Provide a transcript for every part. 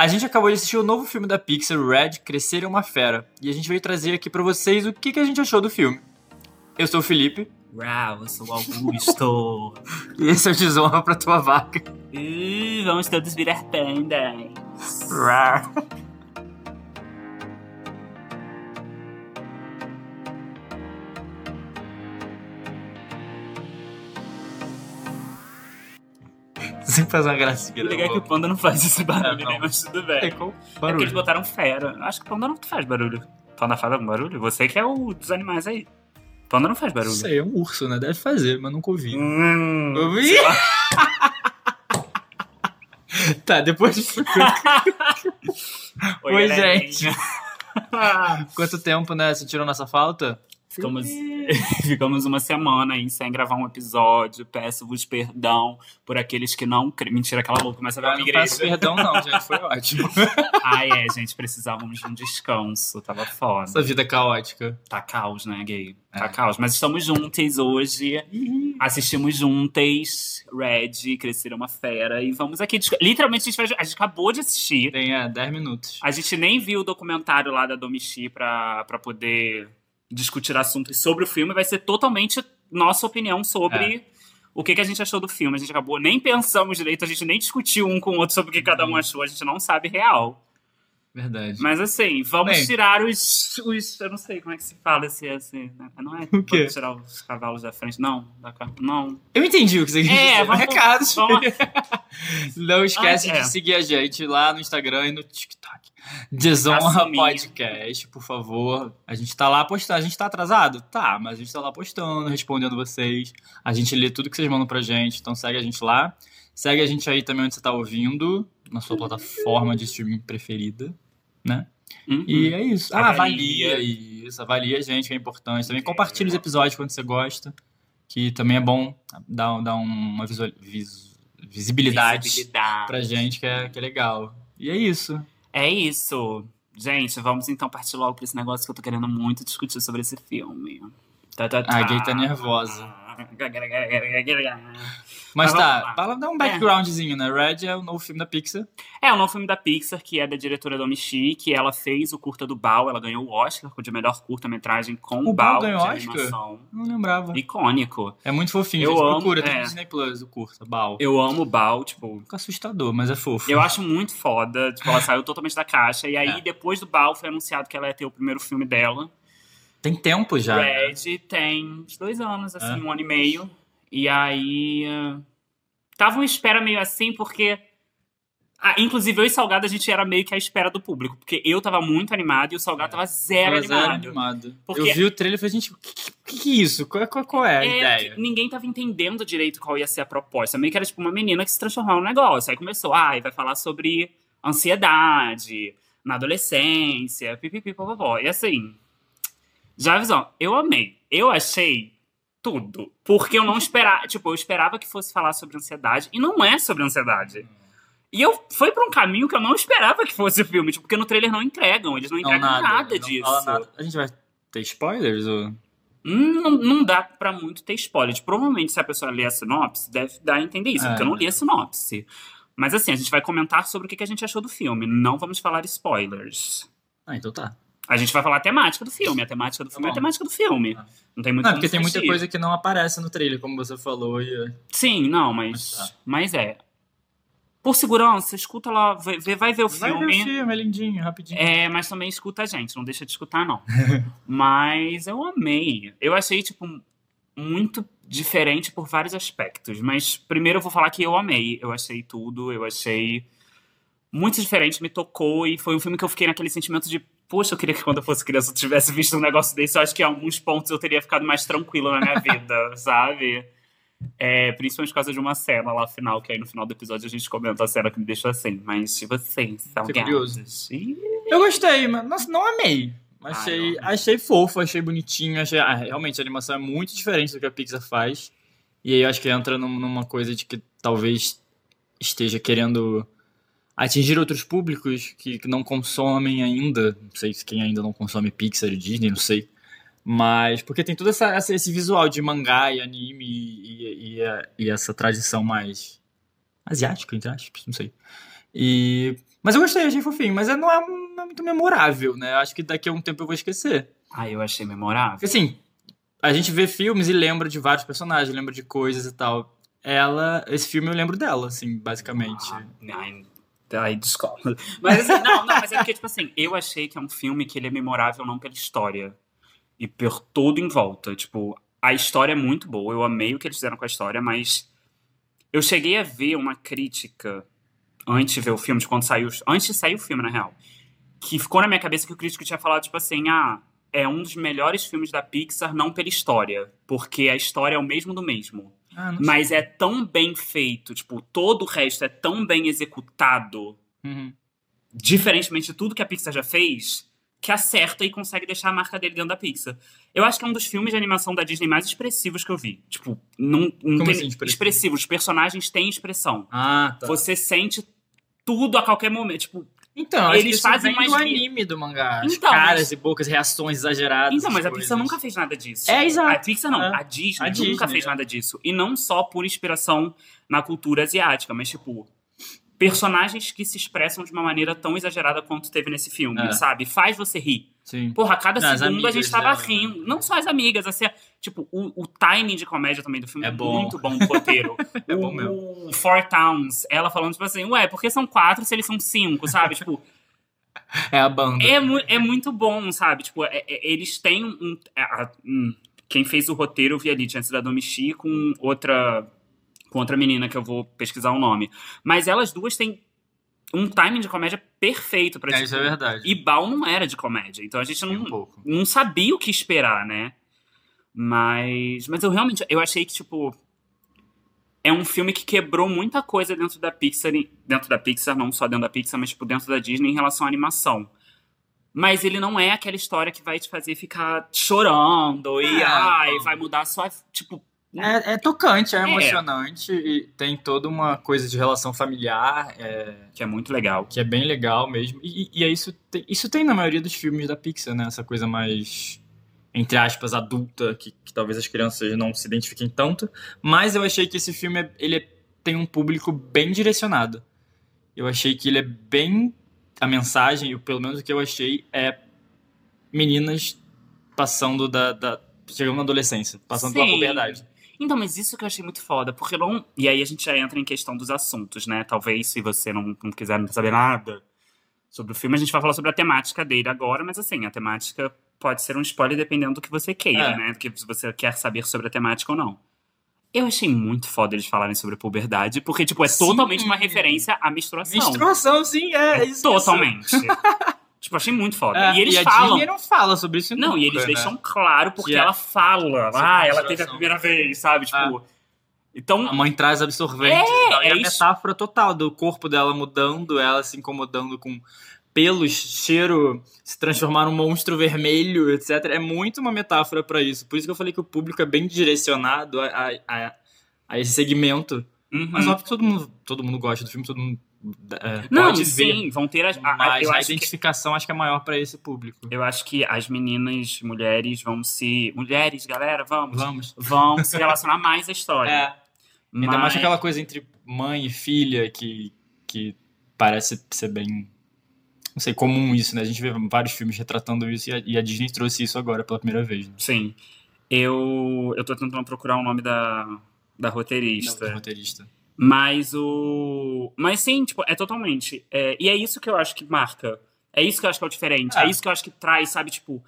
A gente acabou de assistir o novo filme da Pixar, Red, Crescer é uma Fera. E a gente veio trazer aqui pra vocês o que, que a gente achou do filme. Eu sou o Felipe. Uau, eu sou o Augusto. E esse é o Desonra pra tua vaca. e vamos todos virar pandas. Sempre faz uma gracinha. O legal é que o panda não faz esse barulho, É, né? Mas tudo bem. É qual É barulho? eles botaram fera. Acho que o panda não faz barulho. Panda faz algum barulho? Você que é o dos animais aí. Panda não faz barulho. Isso aí é um urso, né? Deve fazer, mas nunca ouvi. Hum, Ouvi? tá, depois disso. Oi, galerinha. gente. Quanto tempo, né? Sentiram nossa falta? Ficamos, ficamos uma semana aí sem gravar um episódio. Peço-vos perdão por aqueles que não. cre- Mentira, aquela louca começa a ver Eu uma não igreja. peço perdão, não, gente. Foi ótimo. Ai, é, gente, precisávamos de um descanso. Tava foda. Essa vida caótica. Tá caos, né, gay? Tá É. caos. Mas estamos juntas hoje. Assistimos juntas. Red, Crescer é uma Fera. E vamos aqui. Literalmente, a gente, vai- a gente acabou de assistir. Tem é, 10 minutos. A gente nem viu o documentário lá da Domichi pra, pra poder discutir assuntos sobre o filme. Vai ser totalmente nossa opinião sobre É. o que, que a gente achou do filme. A gente acabou, nem pensamos direito, a gente nem discutiu um com o outro sobre o que cada Uhum. um achou. A gente não sabe real. Verdade. Mas assim, vamos Bem. tirar os, os. Eu não sei como é que se fala esse. esse né? não é? O quê? Vamos tirar os cavalos da frente. Não, da Não. Eu entendi o que você quis É, dizer. vamos- Recados. vamos- Não esquece Ah, é. de seguir a gente lá no Instagram e no TikTok. Desonra Assumir. Podcast, por favor. A gente tá lá postando. A gente tá atrasado? Tá, mas a gente tá lá postando, respondendo vocês. A gente lê tudo que vocês mandam pra gente, então segue a gente lá. Segue a gente aí também onde você tá ouvindo, na sua plataforma de streaming preferida, né? Uhum. E é isso. Ah, Avalia. avalia isso. Avalia a gente, que é importante. Também compartilha os episódios quando você gosta, que também é bom dar, dar uma visual, vis- visibilidade, Visibilidade. pra gente, que é, que é legal. E é isso. É isso. Gente, vamos então partir logo pra esse negócio que eu tô querendo muito discutir sobre esse filme. Tá, tá, A gay tá nervosa. Mas tá, dá um backgroundzinho, né? Red é o novo filme da Pixar. É o novo filme da Pixar, que é da diretora Domi Shi, que ela fez o curta do Bao, ela ganhou o Oscar de melhor curta-metragem com O Bao Bao ganhou de Oscar? animação. Não lembrava. Icônico. É muito fofinho, Eu gente. amo, Procura, tem é. no Disney Plus, o curta, Bal. Eu amo o Bao, tipo, Fica assustador, mas é fofo. Eu acho muito foda. Tipo, ela saiu totalmente da caixa. E aí, É. depois do Bal, foi anunciado que ela ia ter o primeiro filme dela. Tem tempo já. né? Red tem uns dois anos, assim, É. um ano e meio. E aí. eh, Tava uma espera meio assim, porque. Ah, inclusive, eu e Salgado, a gente era meio que à espera do público. Porque eu tava muito animado e o Salgado tava zero Tava zero animado. animado. Porque- Eu vi o trailer e falei, gente, o que, que, que é isso? Qual, é- qual, qual é a É, ideia? ninguém tava entendendo direito qual ia ser a proposta. Meio que era tipo uma menina que se transformava no negócio. Aí começou, ah, e vai falar sobre ansiedade na adolescência, pipipi, popopó. E assim, já avisou, eu amei. Eu achei tudo. Porque eu não esperava, tipo, eu esperava que fosse falar sobre ansiedade e não é sobre ansiedade. E eu foi pra um caminho que eu não esperava que fosse o filme, tipo, porque no trailer não entregam, eles não Não, entregam nada, não disso. fala nada. A gente vai ter spoilers? Ou... Hum, Não, não dá pra muito ter spoiler. Provavelmente, se a pessoa ler a sinopse, deve dar a entender isso, É. porque eu não li a sinopse. Mas assim, a gente vai comentar sobre o que a gente achou do filme. Não vamos falar spoilers. Ah, então tá. A gente vai falar a temática do filme. A temática do filme é a temática do filme. Ah. Não tem muito Não, porque tem muita coisa que não aparece no trailer, como você falou. E... Sim, não, mas. Mas tá. Mas é. Por segurança, escuta lá, vai, vai ver o Vai filme. ver o filme, é lindinho, rapidinho. É, mas também escuta a gente, não deixa de escutar, não. mas eu amei. Eu achei, tipo, muito diferente por vários aspectos. Mas primeiro eu vou falar que eu amei. Eu achei tudo, eu achei muito diferente, me tocou. E foi um filme que eu fiquei naquele sentimento de, poxa, eu queria que quando eu fosse criança eu tivesse visto um negócio desse. Eu acho que em alguns pontos eu teria ficado mais tranquilo na minha vida, sabe? É, principalmente por causa de uma cena lá final, que aí no final do episódio a gente comenta a cena que me deixou assim. Mas de vocês, Fiquei curioso. salgados. Ih, Eu gostei, mas nossa, não amei. Achei, não. achei fofo, achei bonitinho. Achei, ah, realmente a animação é muito diferente do que a Pixar faz. E aí eu acho que entra num- numa coisa de que talvez esteja querendo atingir outros públicos que, que não consomem ainda. Não sei se quem ainda não consome Pixar e Disney, não sei. Mas porque tem todo essa, essa- esse visual de mangá e anime e, e- e e essa tradição mais asiática, entre aspas, não sei. E Mas eu gostei, achei fofinho. Mas é, não, é, não é muito memorável, né? Acho que daqui a um tempo eu vou esquecer. Ah, eu achei memorável. Assim, a gente vê filmes e lembra de vários personagens, lembra de coisas e tal. Ela, esse filme eu lembro dela, assim, basicamente. Ah, ai, discordo. Mas assim, não, não, mas é porque, tipo assim, eu achei que é um filme que ele é memorável não pela história. E por todo em volta. Tipo, a história é muito boa, eu amei o que eles fizeram com a história, mas eu cheguei a ver uma crítica antes de ver o filme, de quando saiu. Antes de sair o filme, na real. Que ficou na minha cabeça que o crítico tinha falado, tipo assim, ah, é um dos melhores filmes da Pixar, não pela história. Porque a história é o mesmo do mesmo. Ah, Mas é tão bem feito, tipo, todo o resto é tão bem executado, Uhum. diferentemente de tudo que a Pixar já fez, que acerta e consegue deixar a marca dele dentro da Pixar. Eu acho que é um dos filmes de animação da Disney mais expressivos que eu vi. Tipo, não, não tem assim, expressivo? expressivo. Os personagens têm expressão. Ah, tá. Você sente tudo a qualquer momento. Tipo, Então, Eles fazem do mais que- anime do mangá. Então, caras mas- e bocas, reações exageradas. então, mas a Pixar nunca fez nada disso. É, exato. A Pixar não, É. a Disney A nunca Disney, fez é. nada disso. E não só por inspiração na cultura asiática, mas tipo, personagens que se expressam de uma maneira tão exagerada quanto teve nesse filme, É. sabe? Faz você rir. Sim. Porra, a cada Não, segundo a gente tava dela, rindo. Não só as amigas, assim, tipo, o, o timing de comédia também do filme é, É bom. muito bom do roteiro. É o, bom mesmo. o Four Towns, ela falando, tipo assim, ué, por que são quatro se eles são cinco, sabe? tipo, É a banda. é, mu- é muito bom, sabe? Tipo, é- é- eles têm um. é, a- hum, quem fez o roteiro eu vi ali, tinha sido a Domichi com outra. com outra menina que eu vou pesquisar o nome. Mas elas duas têm um timing de comédia perfeito pra É, tipo, isso é verdade. E Bal não era de comédia, então a gente não, um não sabia o que esperar, né? Mas. Mas eu realmente. Eu achei que, tipo. É um filme que quebrou muita coisa dentro da Pixar. Dentro da Pixar, não só dentro da Pixar, mas tipo, dentro da Disney em relação à animação. Mas ele não é aquela história que vai te fazer ficar chorando e É, ai, vai mudar a sua. Tipo. É, é tocante, é, É. emocionante e tem toda uma coisa de relação familiar é, Que é muito legal. que é bem legal mesmo. E, e é isso, tem, isso tem na maioria dos filmes da Pixar, né? Essa coisa mais, entre aspas, adulta, que, que talvez as crianças não se identifiquem tanto. Mas eu achei que esse filme é- ele é- tem um público bem direcionado. Eu achei que ele é bem. A mensagem, ou pelo menos o que eu achei, é meninas passando da. da chegando na adolescência, passando pela Sim. puberdade. Então, mas isso que eu achei muito foda, porque não. E aí a gente já entra em questão dos assuntos, né? Talvez se você não, não quiser saber nada sobre o filme, a gente vai falar sobre a temática dele agora, mas assim, a temática pode ser um spoiler dependendo do que você queira, É. né? Que se você quer saber sobre a temática ou não. Eu achei muito foda eles falarem sobre puberdade, porque, tipo, é Sim. totalmente uma referência à menstruação. Menstruação, sim, é, isso. Totalmente. tipo, achei muito foda. É, e eles a falam. Disney não fala sobre isso Não, nunca, e eles né? deixam claro porque Que é- ela fala. Ah, a ela teve a primeira vez, sabe? Tipo. Então, A mãe traz absorvente. É, e tal, e é a isso. metáfora total do corpo dela mudando, ela se incomodando com pelos, cheiro, se transformar num monstro vermelho, etc. É muito uma metáfora pra isso. Por isso que eu falei que o público é bem direcionado a, a, a- a esse segmento. Uhum. Mas óbvio que todo mundo, todo mundo gosta do filme, todo mundo é, Não, pode ver. sim, vão ter as. a- a- Mas a acho que, identificação acho que é maior pra esse público. eu acho que as meninas, mulheres, vão se. Mulheres, galera, vamos. Vamos. Vão se relacionar mais à história. É. Ainda Mas- mais aquela coisa entre mãe e filha que, que parece ser bem. Não sei, comum isso, né? A gente vê vários filmes retratando isso e a, e a Disney trouxe isso agora pela primeira vez. Né? Sim. Eu, eu tô tentando procurar o nome da, da roteirista. Do roteirista. Mas o. Mas sim, tipo, é totalmente. é, e é isso que eu acho que marca. É isso que eu acho que é o diferente. É, É. isso que eu acho que traz, sabe, tipo.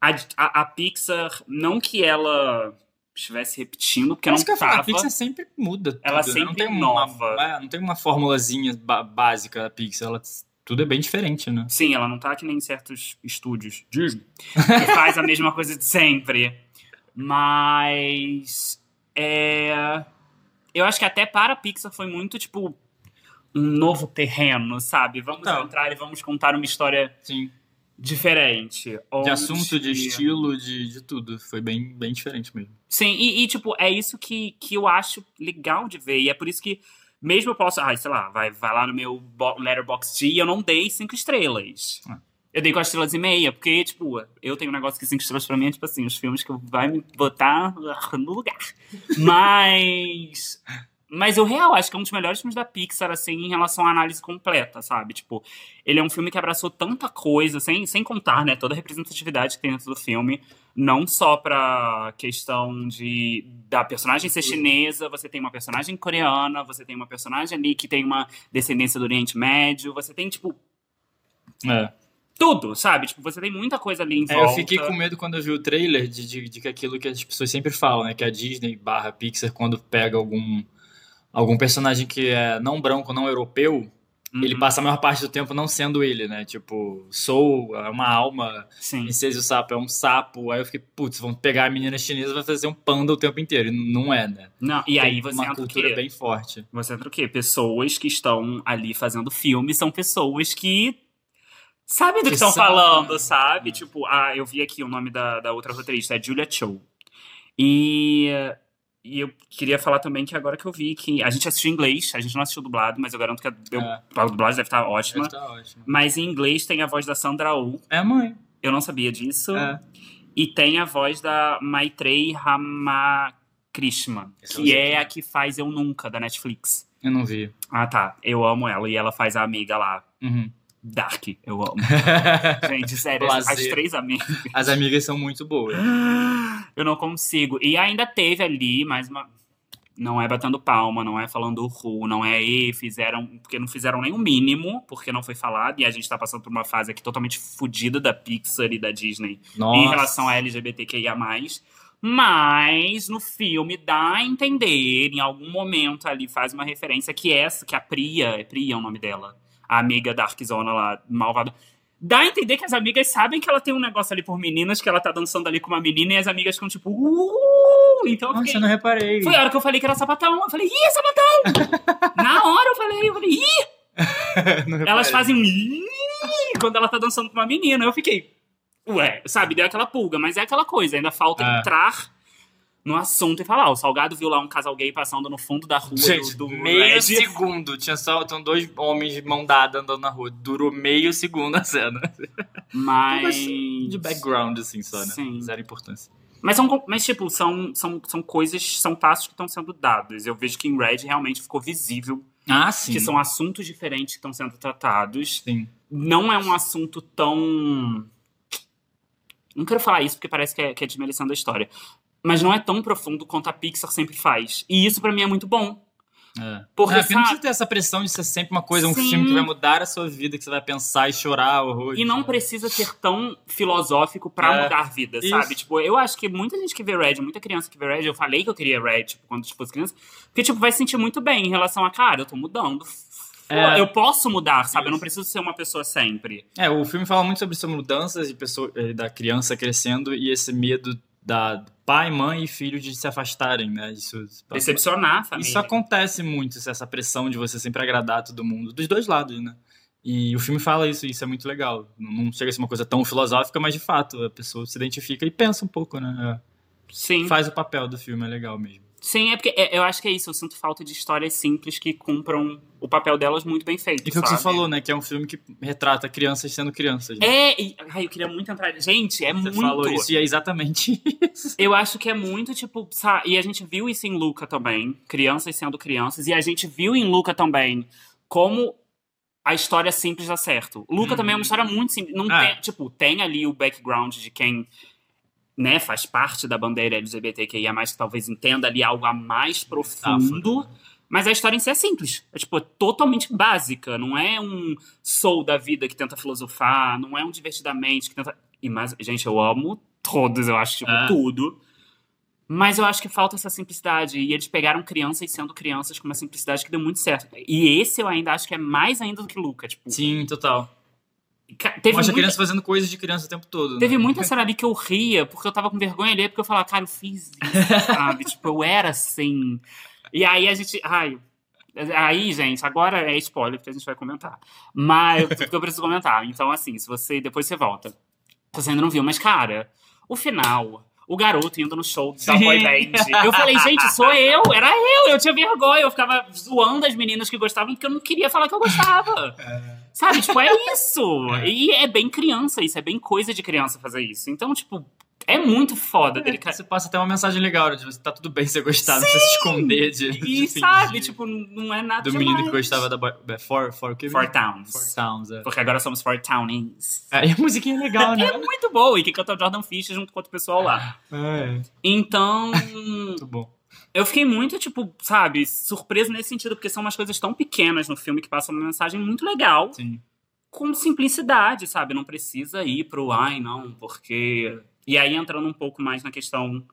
A, a, a Pixar, não que ela estivesse repetindo, porque É não que tava. a Pixar sempre muda. Ela tudo, né? não sempre tem inova. Uma, é, não tem uma formulazinha básica da Pixar. Ela, tudo é bem diferente, né? Sim, ela não tá que nem certos estúdios Disney, que faz a mesma coisa de sempre. Mas. É. Eu acho que até para a Pixar foi muito, tipo. Um novo terreno, sabe? Vamos Então. entrar e vamos contar uma história Sim. diferente. De onde- assunto, de estilo, de, de tudo. Foi bem, bem diferente mesmo. Sim, e, e, tipo, é isso que, que eu acho legal de ver. E é por isso que, mesmo eu posso, ai, sei lá, vai, vai lá no meu bo- Letterboxd e eu não dei cinco estrelas. Ah. Eu dei quatro estrelas e meia, porque, tipo, eu tenho um negócio que cinco estrelas pra mim é, tipo assim, os filmes que vai me botar no lugar. Mas. Mas eu real acho que é um dos melhores filmes da Pixar, assim, em relação à análise completa, sabe? Tipo, ele é um filme que abraçou tanta coisa, sem, sem contar, né, toda a representatividade que tem dentro do filme. Não só pra questão de da personagem ser chinesa, você tem uma personagem coreana, você tem uma personagem ali que tem uma descendência do Oriente Médio, você tem, tipo, É. tudo, sabe? Tipo, você tem muita coisa ali em É, volta. eu fiquei com medo quando eu vi o trailer de, de, de aquilo que as pessoas sempre falam, né? Que a Disney barra Pixar, quando pega algum, algum personagem que é não branco, não europeu, Uhum. ele passa a maior parte do tempo não sendo ele, né? Tipo, Soul é uma alma, Sim. Princesa o Sapo é um sapo. Aí eu fiquei, putz, vão pegar a menina chinesa e vai fazer um panda o tempo inteiro. E não é, né? Não, e aí Tem você uma entra o cultura quê? bem forte. Você entra o quê? Pessoas que estão ali fazendo filme são pessoas que sabem do que estão falando, sabe? É. Tipo, ah, eu vi aqui o nome da, da outra roteirista, é Julia Cho. E, e eu queria falar também que agora que eu vi que a gente assistiu em inglês, a gente não assistiu dublado, mas eu garanto que a, eu- É. a dublagem deve estar ótima. Deve tá ótimo. Mas em inglês tem a voz da Sandra Oh, É a mãe. eu não sabia disso. É. E tem a voz da Maitrey Ramakrishnan, Esse eu que é é. a que faz Eu Nunca, da Netflix. Eu não vi. Ah, tá. Eu amo ela. E ela faz a amiga lá. Uhum. Dark. Eu amo. Gente, sério, as, as três amigas. As amigas são muito boas. Eu não consigo. E ainda teve ali mais uma. Não é batendo palma, não é falando ru, não é e, fizeram. Porque não fizeram nem o mínimo, porque não foi falado. E a gente tá passando por uma fase aqui totalmente fodida da Pixar e da Disney Nossa. em relação a LGBTQIA. Mas no filme dá a entender, em algum momento ali, faz uma referência que essa, que a Priya, é Priya o nome dela, a amiga Darkzona lá, malvada. Dá a entender que as amigas sabem que ela tem um negócio ali por meninas, que ela tá dançando ali com uma menina e as amigas ficam tipo, uh! Então eu Nossa, fiquei- eu não reparei. Foi a hora que eu falei que era sapatão. Eu falei, ih, sapatão! Na hora eu falei, eu falei, ih! Elas fazem ih quando ela tá dançando com uma menina. Eu fiquei, ué, sabe, deu aquela pulga, mas é aquela coisa, ainda falta É. entrar no assunto e falar, ó, o Salgado viu lá um casal gay passando no fundo da rua Gente, do, do meio Red. segundo. Tinha só tinham dois homens de mão dada andando na rua. Durou meio segundo a cena. Mas. De background, assim, só, né? Sim. Zero importância. Mas, são, mas tipo, são, são, são coisas, são passos que estão sendo dados. Eu vejo que em Red realmente ficou visível Ah, sim. que são assuntos diferentes que estão sendo tratados. Sim. não é um assunto tão. Não quero falar isso porque parece que é, que é desmerecendo a história. Mas não é tão profundo quanto a Pixar sempre faz. E isso pra mim é muito bom. É. Porque, é, porque não sabe- precisa ter essa pressão de ser sempre uma coisa, um Sim. filme que vai mudar a sua vida, que você vai pensar e chorar horror. E não precisa ser tão filosófico pra É, mudar a vida, isso. sabe? Tipo, eu acho que muita gente que vê Red, muita criança que vê Red, eu falei que eu queria Red, tipo, quando fosse criança, porque, tipo, vai se sentir muito bem em relação a, cara, eu tô mudando. É. Eu posso mudar, sabe? Eu não Isso. preciso ser uma pessoa sempre. É, o filme fala muito sobre, sobre mudanças de pessoa, eh, da criança crescendo e esse medo da pai, mãe e filho de se afastarem, né? Isso, Decepcionar a família. isso acontece muito, essa pressão de você sempre agradar todo mundo, dos dois lados, né? E o filme fala isso, e isso é muito legal. Não chega a ser uma coisa tão filosófica, mas de fato, a pessoa se identifica e pensa um pouco, né? Sim. É. Faz o papel do filme, é legal mesmo. Sim, é porque é- eu acho que é isso. Eu sinto falta de histórias simples que cumpram o papel delas muito bem feito. E foi o que você sabe? falou, né? Que é um filme que retrata crianças sendo crianças. Né? É, e, ai, eu queria muito entrar. Gente, é Você muito. falou isso e é exatamente isso. Eu acho que é muito, tipo, sa- e a gente viu isso em Luca também, crianças sendo crianças, e a gente viu em Luca também como a história simples dá certo. Luca Uhum. também é uma história muito simples. Não Ah. tem, tipo, tem ali o background de quem né, faz parte da bandeira LGBTQIA+, que talvez entenda ali algo a mais profundo, mas a história em si é simples. É, tipo, é totalmente básica. Não é um soul da vida que tenta filosofar, não é um divertidamente que tenta... E mais, gente, eu amo todos, eu acho, tipo, É. tudo. Mas eu acho que falta essa simplicidade. E eles pegaram crianças sendo crianças com uma simplicidade que deu muito certo. E esse eu ainda acho que é mais ainda do que Luca. Tipo, Sim, total. Teve Mostra muita, criança fazendo coisas de criança o tempo todo. teve né? muita cena ali que eu ria, porque eu tava com vergonha ali, porque eu falava, cara, eu fiz isso, sabe? tipo, eu era assim. E aí a gente. Ai. Aí, gente, agora é spoiler, porque a gente vai comentar. Mas, porque eu preciso comentar. Então, assim, se você. Depois você volta. Se você ainda não viu, mas, cara, o final. O garoto indo no show da Sim. boy band. Eu falei, gente, sou eu, era eu, eu tinha vergonha, eu ficava zoando as meninas que gostavam porque eu não queria falar que eu gostava. Sabe, tipo, é isso. É. E é bem criança isso, é bem coisa de criança fazer isso. Então, tipo, É muito foda dele. É, você passa até uma mensagem legal de você tá tudo bem você gostar, não precisa se esconder de. E de sabe, tipo, não é nada Do menino que demais. gostava da. boy- é, For, for, que Four? Towns. Four Towns, é. Porque agora somos Four Townings. É, e a musiquinha é legal, né? É muito boa, e que canta o Jordan Fischer junto com outro pessoal lá. É, Então, muito bom. Eu fiquei muito, tipo, sabe, surpreso nesse sentido, porque são umas coisas tão pequenas no filme que passam uma mensagem muito legal, Sim. com simplicidade, sabe? Não precisa ir pro ai, não, porque. E aí entrando um pouco mais na questão.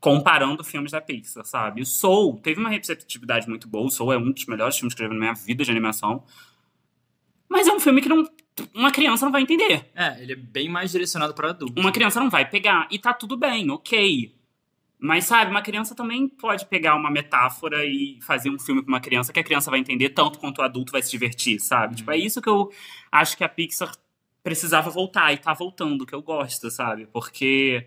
Comparando filmes da Pixar, sabe? O Soul teve uma receptividade muito boa. O Soul é um dos melhores filmes que eu já vi na minha vida de animação. Mas é um filme que não, uma criança não vai entender. É, ele é bem mais direcionado para adulto. Uma criança não vai pegar. E tá tudo bem, ok. Mas, sabe, uma criança também pode pegar uma metáfora e fazer um filme pra uma criança que a criança vai entender tanto quanto o adulto vai se divertir, sabe? Tipo, é isso que eu acho que a Pixar precisava voltar e tá voltando, que eu gosto, sabe? Porque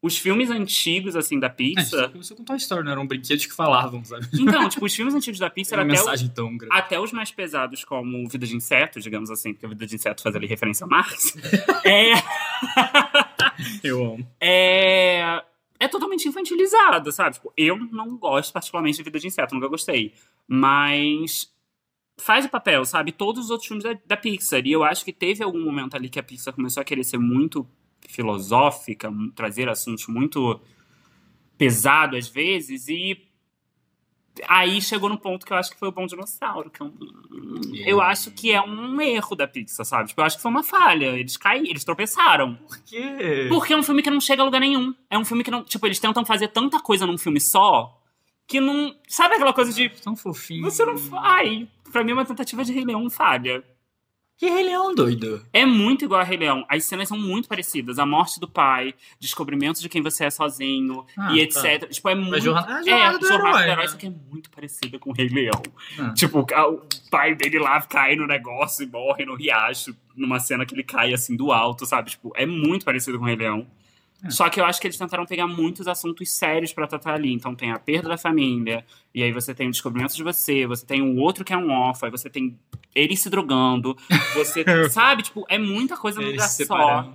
os filmes antigos, assim, da É, Pixar. começou com Toy Story, não eram brinquedos que falavam, sabe? Então, tipo, os filmes antigos da Pixar, até, o- mensagem tão grande. até os mais pesados, como Vida de Inseto, digamos assim, porque a Vida de Inseto faz ali referência a Marx. é. Eu amo. é, é totalmente infantilizado, sabe? Tipo, eu não gosto particularmente de Vida de Inseto, nunca gostei. Mas faz o papel, sabe? Todos os outros filmes da, da Pixar. E eu acho que teve algum momento ali que a Pixar começou a querer ser muito filosófica, trazer assuntos muito pesados às vezes, e aí chegou no ponto que eu acho que foi o Bom Dinossauro. Que eu, eu acho que é um erro da Pixar, sabe? Tipo, eu acho que foi uma falha. Eles caíram, eles tropeçaram. Por quê? Porque é um filme que não chega a lugar nenhum. É um filme que não. Tipo, eles tentam fazer tanta coisa num filme só que não. Sabe aquela coisa de. Tão fofinho. Você não. Ai, pra mim é uma tentativa de Rei Leão falha. Que Rei Leão, doido. É muito igual a Rei Leão. As cenas são muito parecidas. A morte do pai, descobrimento de quem você é sozinho Ah, e tá. etc. Tipo, é muito. jornada- a é, jornada do jornada herói, do herói, né? só que é muito parecida com o Rei Leão. Ah. Tipo, o pai dele lá cai no negócio e morre no riacho, numa cena que ele cai assim do alto, sabe? Tipo, é muito parecido com o Rei Leão. É. Só que eu acho que eles tentaram pegar muitos assuntos sérios pra tratar ali. Então tem a perda da família, e aí você tem o descobrimento de você, você tem o outro que é um órfão, aí você tem ele se drogando, você sabe? Tipo, é muita coisa num Eles lugar só.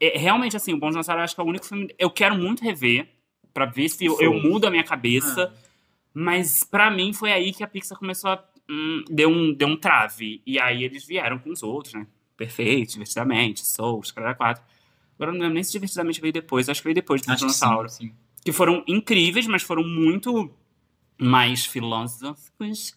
É, realmente, assim, o Bom eu acho que é o único filme. Eu quero muito rever, pra ver se eu, eu mudo a minha cabeça. Mas pra mim foi aí que a Pixar começou a. hum, deu, um, deu um trave. E aí eles vieram com os outros, né? Perfeito, divertidamente, Soul, Escrava 4. Agora não lembro nem se divertidamente veio depois, acho que veio depois do Acho que Dinossauro. sim, sim. Que foram incríveis, mas foram muito mais filosóficos.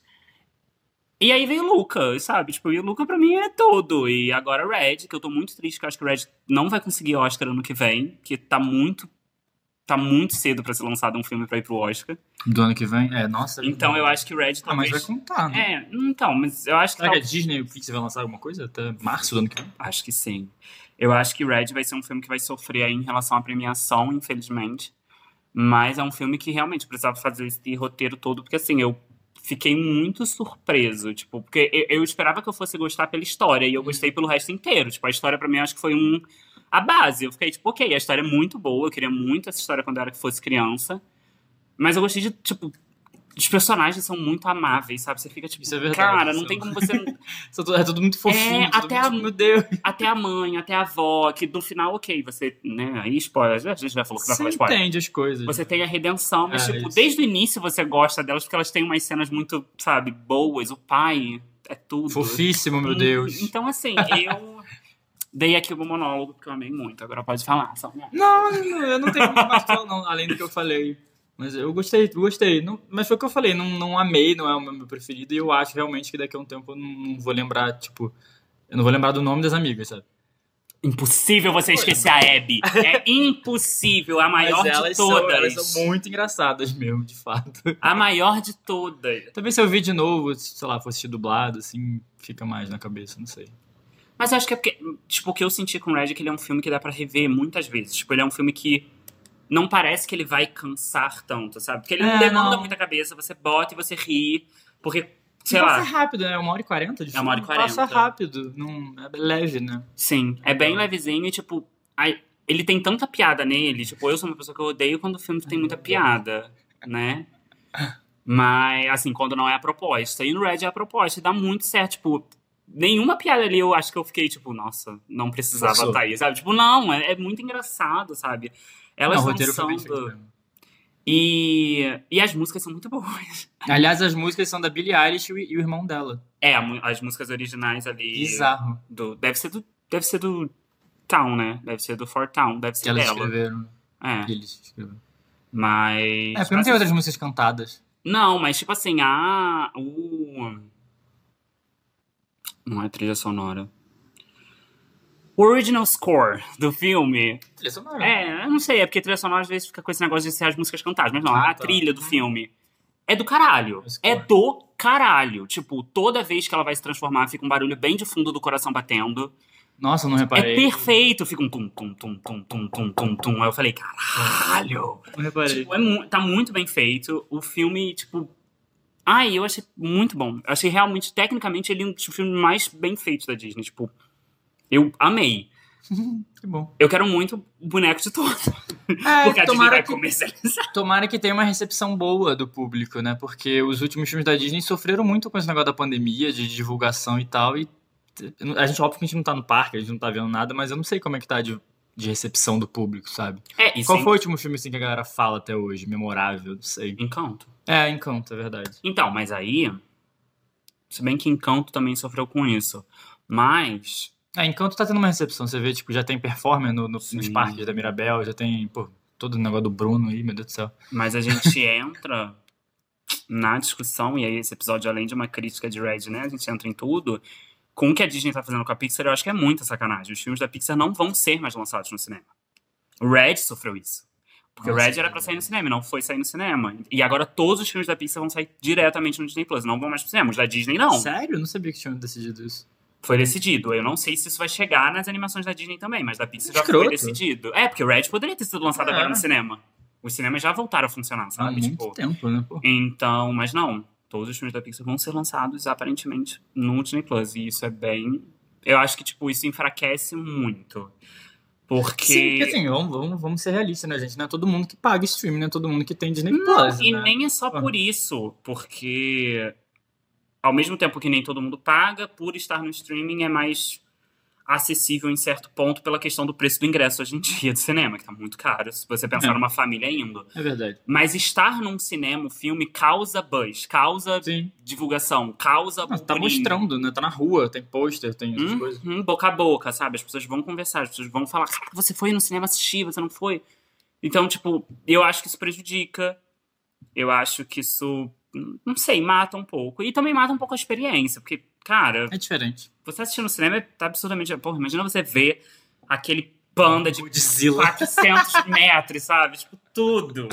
E aí veio o Luca, sabe? Tipo, e o Luca pra mim é tudo. E agora Red, que eu tô muito triste, que eu acho que o Red não vai conseguir Oscar ano que vem, que tá muito. Tá muito cedo pra ser lançado um filme pra ir pro Oscar. Do ano que vem? É, nossa. Então eu acho que o Red Ah, mas talvez. vai contar, né? É, então, mas eu acho que. Será que tal- a Disney e o Pixar vai lançar alguma coisa até março do ano que vem? Acho que sim. Eu acho que Red vai ser um filme que vai sofrer aí em relação à premiação, infelizmente. Mas é um filme que realmente precisava fazer esse roteiro todo, porque assim, eu fiquei muito surpreso, tipo, porque eu, eu esperava que eu fosse gostar pela história e eu gostei pelo resto inteiro. Tipo, a história pra mim acho que foi um a base. Eu fiquei tipo, OK, a história é muito boa, eu queria muito essa história quando eu era que fosse criança. Mas eu gostei de, tipo, os personagens são muito amáveis, sabe? Você fica tipo, Isso é verdade, cara, não são- tem como você tudo- É tudo muito fofinho. É, tudo até muito, a- Meu Deus. até a mãe, até a avó, que no final, ok, você, né, aí spoiler, a gente já falou que vai falar spoiler. entende as coisas. Você tem a redenção, mas, É, tipo, isso. desde o início você gosta delas, porque elas têm umas cenas muito, sabe, boas, o pai é tudo. Fofíssimo, meu E- Deus. Então, assim, eu dei aqui o meu monólogo, porque eu amei muito, agora pode falar, só. Não, eu não tenho muito mais falar, não, além do que eu falei. Mas eu gostei, gostei. Não, mas foi o que eu falei, não, não amei, não é o meu preferido, e eu acho realmente que daqui a um tempo eu não, vou lembrar, tipo. Eu não vou lembrar do nome das amigas, sabe? Impossível você esquecer a Abby. É impossível, a maior de são, todas. elas são muito engraçadas mesmo, de fato. A maior de todas. Talvez se eu ver de novo, sei lá, fosse dublado, assim, fica mais na cabeça, não sei. Mas eu acho que é porque, tipo, o que eu senti com o Red é que ele é um filme que dá pra rever muitas vezes. Tipo, ele é um filme que não parece que ele vai cansar tanto, sabe? Porque ele não É, demanda não. muita cabeça, você bota e você ri, porque, sei passa lá, rápido, né? Uma hora e quarenta de É uma hora e filme, Passa 40. rápido, não, é leve, né? sim, é bem levezinho e, tipo, aí, ele tem tanta piada nele, tipo, eu sou uma pessoa que eu odeio quando o filme tem muita piada, né? Mas, assim, quando não é a proposta. E no Red é a proposta, e dá muito certo, tipo, nenhuma piada ali eu acho que eu fiquei, tipo, nossa, não precisava estar aí, sabe? Tipo, não, é, é muito engraçado, sabe? Elas Não, o roteiro foi bem dançando. feito mesmo. E, e as músicas são muito boas. Aliás, as músicas são da Billie Eilish e o- irmão dela. É, as músicas originais ali. Bizarro. Do, deve ser do. Deve ser do Town, né? Deve ser do Fort Town, deve ser Que elas dela. escreveram. É, Que eles escreveram. mas. É, porque não tem outras músicas cantadas. Não, mas tipo assim, a. O. Não é trilha sonora. O original score do filme. Trilha sonora. É, eu não sei, é porque trilha sonora às vezes fica com esse negócio de ser as músicas cantadas, mas não, Ah, a tá. trilha do filme é do caralho. Score. É do caralho. Tipo, toda vez que ela vai se transformar, fica um barulho bem de fundo do coração batendo. Nossa, não reparei. É perfeito, fica um tum, tum, tum, tum, tum, tum, tum, tum. Aí eu falei, caralho. Não reparei. Tipo, é tá muito bem feito. O filme, tipo. Ai, eu achei muito bom. Eu achei realmente, tecnicamente, ele é um dos filmes mais bem feitos da Disney. Tipo, eu amei. Que bom. Eu quero muito o boneco de todo. É, Porque a Disney vai que, comercializar. tomara que tenha uma recepção boa do público, né? Porque os últimos filmes da Disney sofreram muito com esse negócio da pandemia, de divulgação e tal. E a gente, óbvio que a gente não tá no parque, a gente não tá vendo nada, mas eu não sei como é que tá de, de recepção do público, sabe? É, e Qual sem foi o último filme assim que a galera fala até hoje? Memorável, não sei. Encanto. É, Encanto, é verdade. Então, mas aí. Se bem que Encanto também sofreu com isso. Mas. É, Encanto tá tendo uma recepção. Você vê, tipo, já tem performance no, no- nos parques da Mirabel, já tem, pô, todo o negócio do Bruno aí, meu Deus do céu. Mas a gente entra na discussão, e aí esse episódio, além de uma crítica de Red, né? A gente entra em tudo. Com o que a Disney tá fazendo com a Pixar, eu acho que é muita sacanagem. Os filmes da Pixar não vão ser mais lançados no cinema. O Red sofreu isso. Porque o Nossa, Red era pra sair no cinema, e não foi sair no cinema. E agora todos os filmes da Pixar vão sair diretamente no Disney Plus, não vão mais pro cinema. Os da Disney não. Sério? Eu não sabia que tinham decidido isso. Foi decidido. Eu não sei se isso vai chegar nas animações da Disney também, mas da Pixar já foi decidido. É, porque o Red poderia ter sido lançado É. agora no cinema. Os cinemas já voltaram a funcionar, Há sabe? muito Tipo, tempo, né, pô? então, mas não. Todos os filmes da Pixar vão ser lançados aparentemente no Disney Plus. E isso é bem. Eu acho que, tipo, isso enfraquece muito. Porque. Sim, porque assim, vamos, vamos, vamos ser realistas, né, gente? Não é todo mundo que paga streaming, não é todo mundo que tem Disney Não, Plus, e né? nem é só por isso, porque ao mesmo tempo que nem todo mundo paga, por estar no streaming é mais acessível em certo ponto pela questão do preço do ingresso hoje em dia do cinema, que tá muito caro, se você pensar É. numa família indo. É verdade. Mas estar num cinema, o filme causa buzz, causa Sim. divulgação, causa Não, tá mostrando, né? Tá na rua, tem pôster, tem essas coisas. Uhum, boca a boca, sabe? As pessoas vão conversar, as pessoas vão falar, cara, você foi no cinema assistir, você não foi. Então, tipo, eu acho que isso prejudica. Eu acho que isso, hum, não sei, mata um pouco. E também mata um pouco a experiência, porque, cara, É diferente. você assistir no cinema tá absurdamente. Porra, imagina você ver aquele panda de Godzilla. 400 metros, sabe? Tipo, tudo.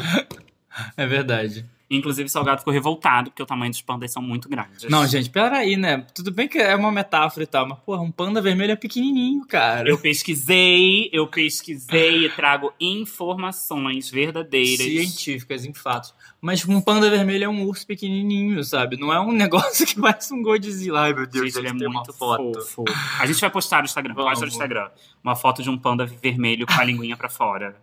É verdade. Inclusive, o Salgado ficou revoltado, porque o tamanho dos pandas são muito grandes. Não, gente, peraí, né? Tudo bem que é uma metáfora e tal, mas, porra, um panda vermelho é pequenininho, cara. Eu pesquisei, eu pesquisei e trago informações verdadeiras. Científicas, em fatos. Mas um panda vermelho é um urso pequenininho, sabe? Não é um negócio que parece um Godzilla. Ai, meu Deus, Gente, ele é muito foto. fofo. A gente vai postar no Instagram, posta no Vamos. Instagram. Uma foto de um panda vermelho com a linguinha pra fora.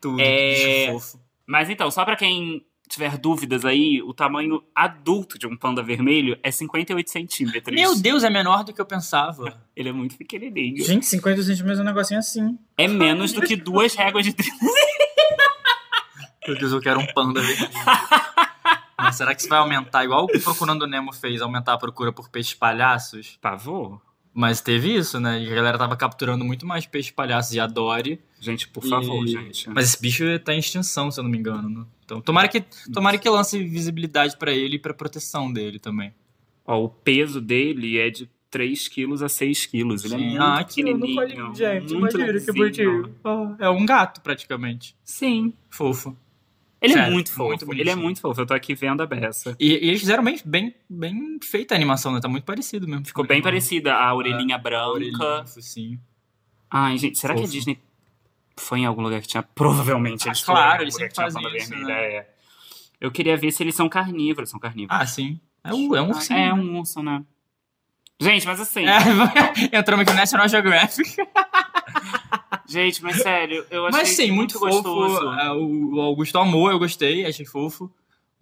Tudo, É, fofo. Mas então, só pra quem tiver dúvidas aí, o tamanho adulto de um panda vermelho é 58 centímetros. Meu Deus, é menor do que eu pensava. Ele é muito pequenininho. Gente, 50 centímetros é um negocinho assim. É menos do que duas réguas de 30. Meu Deus, eu quero um panda vermelho. Mas será que isso vai aumentar, igual o Procurando Nemo fez, aumentar a procura por peixes palhaços? Pavor? Mas teve isso, né? E a galera tava capturando muito mais peixes palhaços e a Dory. Gente, por favor, E- gente. Mas esse bicho tá em extinção, se eu não me engano. Né? Então, tomara que, tomara que lance visibilidade pra ele e pra proteção dele também. Ó, o peso dele é de 3 quilos a 6 quilos. Ele é muito ah, que pequenininho. muito levinho. Ah, é um gato, praticamente. Sim. Fofo. Ele é muito fofo. muito ele é bonitinho. muito fofo. Eu tô aqui vendo a beça. E, e eles fizeram bem, bem, bem feita a animação, né? Tá muito parecido mesmo. Ficou bem parecida. A orelhinha A branca. orelhinha, focinho. Ai, gente, será que a Fofo. Disney foi em algum lugar que tinha? Provavelmente eles Ah, foram em claro, algum eles lugar que tinha fazem isso, vermelha, né? é. Eu queria ver se eles são carnívoros. São carnívoros. Ah, sim. É, um- é um ursinho. é né? um urso, né? Gente, mas assim. É, entramos aqui no National Geographic. Gente, mas sério, eu achei Mas sim, muito, fofo. gostoso. É, O o Augusto amou, eu gostei, achei fofo.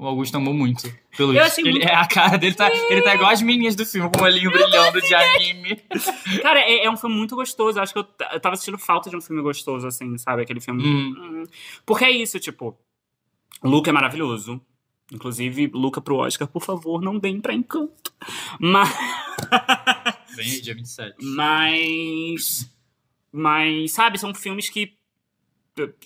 O Augusto amou muito. Pelo Eu achei Ele, muito- é, a cara dele tá. Ele tá igual as meninas do filme, com o olhinho brilhando de anime. Cara, é, é um filme muito gostoso. Eu acho que eu, eu tava sentindo falta de um filme gostoso, assim, sabe? Aquele filme. Hum. Hum. Porque é isso, tipo. Luca é maravilhoso. Inclusive, Luca pro Oscar, por favor, não deem pra encanto. Mas. Vem dia 27. Mas. Mas, sabe, são filmes que.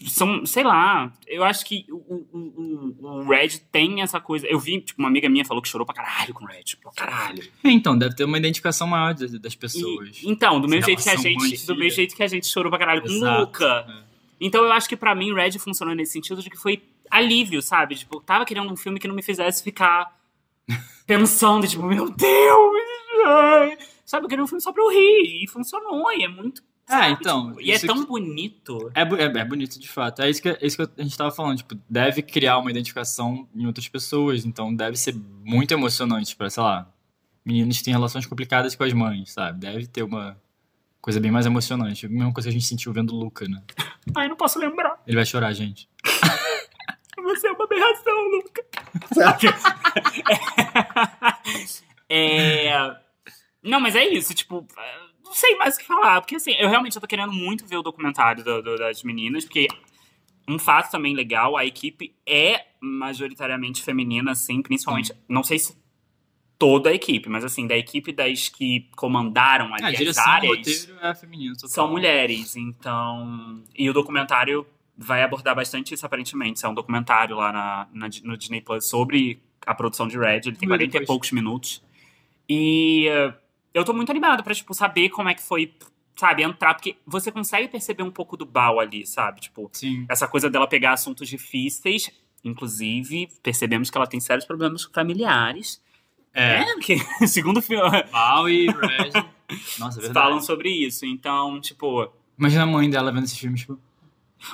São, sei lá, eu acho que o, o, o, Red tem essa coisa. Eu vi, tipo, uma amiga minha falou que chorou pra caralho com o Red. Pra caralho. É, Então, deve ter uma identificação maior das, das E- pessoas. então, do mesmo jeito que a e gente. Do mesmo jeito que a gente chorou pra caralho com o Exato, Luca. é. Então eu acho que pra mim Red funcionou nesse sentido de que foi alívio, sabe? Tipo, eu tava querendo um filme que não me fizesse ficar pensando, tipo, meu Deus! ai. Sabe, eu queria um filme só pra eu rir. E funcionou, e é muito. É, sabe? então, Tipo, e é tão que- bonito. É, é, é bonito de fato. É isso, que, é isso que a gente tava falando. Tipo, deve criar uma identificação em outras pessoas. Então deve ser muito emocionante pra, sei lá, meninos que têm relações complicadas com as mães, sabe? Deve ter uma coisa bem mais emocionante. A mesma coisa que a gente sentiu vendo o Luca, né? Ai, não posso lembrar. Ele vai chorar, gente. Você é uma aberração, Luca. é... Não, mas é isso, tipo, não sei mais o que falar, porque assim, eu realmente tô querendo muito ver o documentário do- do- das meninas, porque um fato também legal, a equipe é majoritariamente feminina, assim, principalmente, não sei se toda a equipe, mas assim, da equipe das que comandaram ali a as áreas roteiro é feminino. são mulheres, então. E o documentário vai abordar bastante isso, aparentemente. É um documentário lá na, na- no Disney Plus sobre a produção de Red. Ele tem Vou 40 ver e poucos minutos. E eh, eu tô muito animado pra, tipo, saber como é que foi, sabe, entrar, porque você consegue perceber um pouco do Bao ali, sabe? Tipo, Sim. essa coisa dela pegar assuntos difíceis. Inclusive, percebemos que ela tem sérios problemas familiares. É. É, porque, segundo o filme, Mal e Red. Nossa, é verdade. falam sobre isso. Então, tipo. Imagina a mãe dela vendo esse filme, tipo,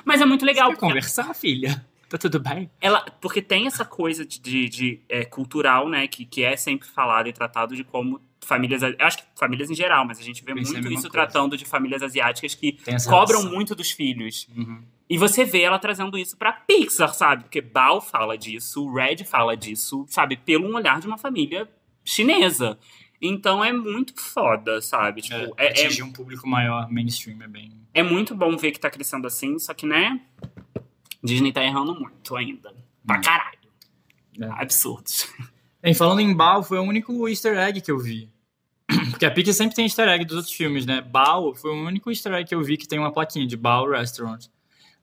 Mas é muito legal. porque conversar, filha? Tá tudo bem? ela porque tem essa coisa de, de, de, é, cultural né que, que é sempre falado e tratado de como famílias acho que famílias em geral mas a gente vê Pensei muito isso coisa. tratando de famílias asiáticas que cobram relação. muito dos filhos Uhum. e você vê ela trazendo isso pra Pixar sabe porque Bao fala disso Red fala disso sabe pelo um olhar de uma família chinesa então é muito foda sabe tipo É, é, é, atingir um público maior, mainstream, é bem... é muito bom ver que tá crescendo assim só que né Disney tá errando muito ainda pra Hum. caralho É. absurdos Bem, falando em Bao, foi o único easter egg que eu vi. Porque a Pixar sempre tem easter egg dos outros filmes, né? Bao foi o único easter egg que eu vi que tem uma plaquinha de Bao Restaurant.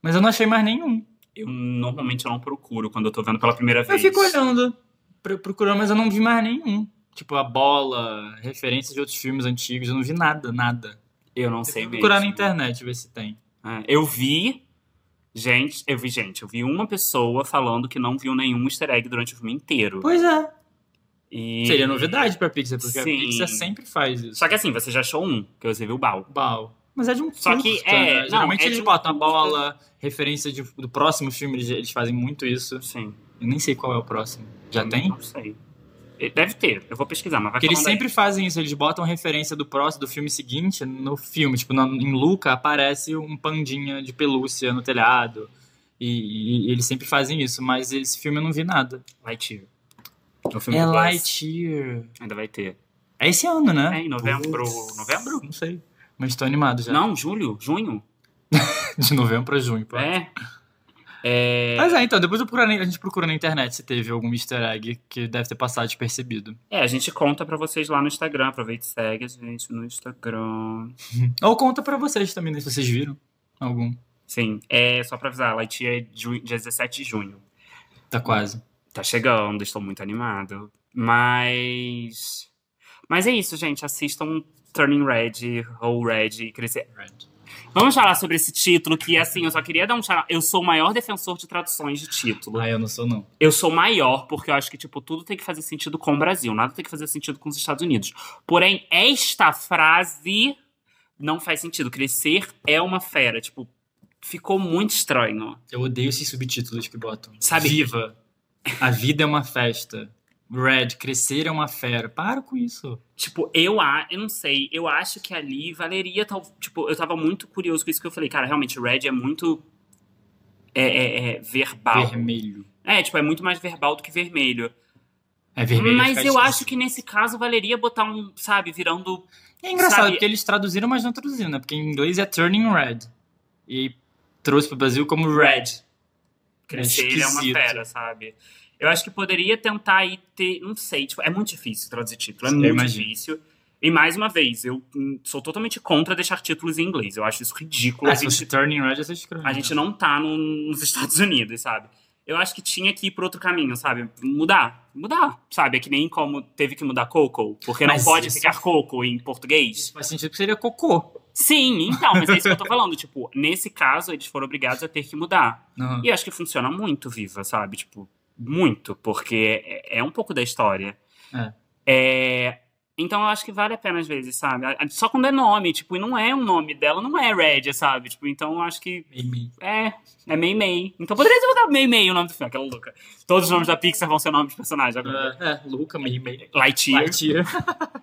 Mas eu não achei mais nenhum. Eu normalmente eu não procuro quando eu tô vendo pela primeira Eu vez. fico olhando, pro- procurando, mas eu não vi mais nenhum. Tipo, a bola, referências de outros filmes antigos, eu não vi nada, nada. Eu não Eu sei vou mesmo. procurar na internet, ver se tem. É, eu vi. Gente, eu vi, gente, eu vi uma pessoa falando que não viu nenhum easter egg durante o filme inteiro. Pois é. E... Seria novidade pra Pixar, porque Sim. a Pixar sempre faz isso. Só que assim, você já achou um, que você viu o Bao. Bao. Mas é de um Só que é- né? não, Geralmente é eles de botam a bola, referência de- do próximo filme, eles, eles fazem muito isso. Sim. Eu nem sei qual é o próximo. Já Eu tem? Não sei. Deve ter, eu vou pesquisar, mas vai Porque eles falando aí. sempre fazem isso, eles botam referência do próximo, do filme seguinte no filme. Tipo, na- em Luca aparece um pandinha de pelúcia no telhado. E, e- e eles sempre fazem isso, mas esse filme eu não vi nada. Lightyear. É Buzz. Lightyear. Ainda vai ter. É esse ano, né? É, em novembro. Putz, Novembro? Não sei. Mas tô animado já. Não, julho? Junho? De novembro pra junho, pô. É. É. Mas é, então, depois eu procuro na- a gente procura na internet se teve algum easter egg que deve ter passado despercebido. É, a gente conta pra vocês lá no Instagram. Aproveita e segue a gente no Instagram. Ou conta pra vocês também, né, se vocês viram algum. Sim, é só pra avisar, Lightyear é dia 17 de junho. Tá quase. Tá chegando, estou muito animado. Mas. Mas é isso, gente. Assistam Turning Red, ou Red e crescer. Vamos falar sobre esse título, que assim, eu só queria dar um Eu sou o maior defensor de traduções de título. Ah, eu não sou, não. Eu sou maior porque eu acho que, tipo, tudo tem que fazer sentido com o Brasil, nada tem que fazer sentido com os Estados Unidos. Porém, esta frase não faz sentido. Crescer é uma fera. Tipo, ficou muito estranho. Eu odeio esses subtítulos que botam. Sabe- Viva. A vida é uma festa. Red, crescer é uma fera. Para com isso. Tipo, eu, a, eu não sei, eu acho que ali valeria tal. Tipo, eu tava muito curioso com isso que eu falei, cara, realmente, Red é muito. É, é- é verbal. Vermelho. É, tipo, é muito mais verbal do que vermelho. É vermelho. Mas fica eu acho que nesse caso valeria botar um, sabe, virando. É engraçado, sabe- porque eles traduziram, mas não traduziram, né? Porque em inglês é turning red. E trouxe pro Brasil como red. Crescer É é uma fera, sabe? Eu acho que poderia tentar aí ter. Não sei, tipo, é muito difícil traduzir título, é muito imagino. difícil. E mais uma vez, eu hum, sou totalmente contra deixar títulos em inglês. Eu acho isso ridículo. Ah, a, gente, turning red, você a gente não tá no- nos Estados Unidos, sabe? Eu acho que tinha que ir por outro caminho, sabe? Mudar. Mudar, sabe? É que nem como teve que mudar Coco. Porque não Mas pode isso- ficar Coco em português. Isso faz sentido que seria cocô. Sim, então, mas é isso que eu tô falando. Tipo, nesse caso, eles foram obrigados a ter que mudar. Uhum. E eu acho que funciona muito Viva, sabe? Tipo, muito, porque é, é um pouco da história. É. É, Então eu acho que vale a pena às vezes, sabe? Só quando é nome, tipo, e não é um nome dela, não é Red, sabe? Tipo, então eu acho que Meio-meio. é, é Mei Mei. Então poderia ter botar Mei Mei o nome do filme, aquela louca. Todos os nomes da Pixar vão ser nomes de personagens agora. É, é, Luca, meio-meio. Lightyear. Lightyear.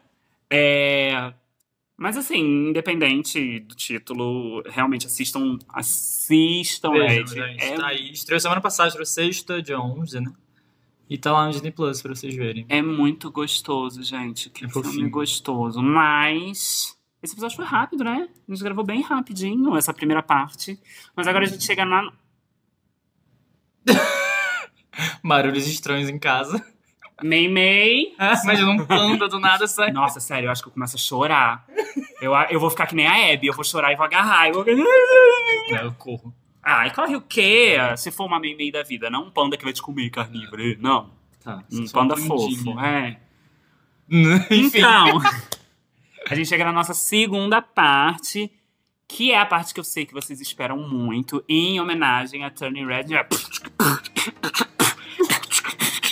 É... Mas assim, independente do título, realmente assistam, assistam Vejam, gente. É Tá aí. Estreou semana passada, estreou sexta, dia 11, né? E tá lá no Disney Plus pra vocês verem. É muito gostoso, gente. Que É filme fofinho. gostoso. Mas. Esse episódio foi rápido, né? A gente gravou bem rapidinho essa primeira parte. Mas agora a gente chega na. Barulhos estranhos em casa. Mei Mei. Imagina um panda do nada sai. Nossa, sério, eu acho que eu começo a chorar. Eu, eu vou ficar que nem a Abby, eu vou chorar e vou agarrar. Eu vou... É, eu corro. Ai, corre o quê? Se for uma Mei Mei da vida, não um panda que vai te comer carnívoro. Não. Tá. Um panda fofo. É. Enfim. Então, a gente chega na nossa segunda parte, que é a parte que eu sei que vocês esperam muito, em homenagem a Turning Red.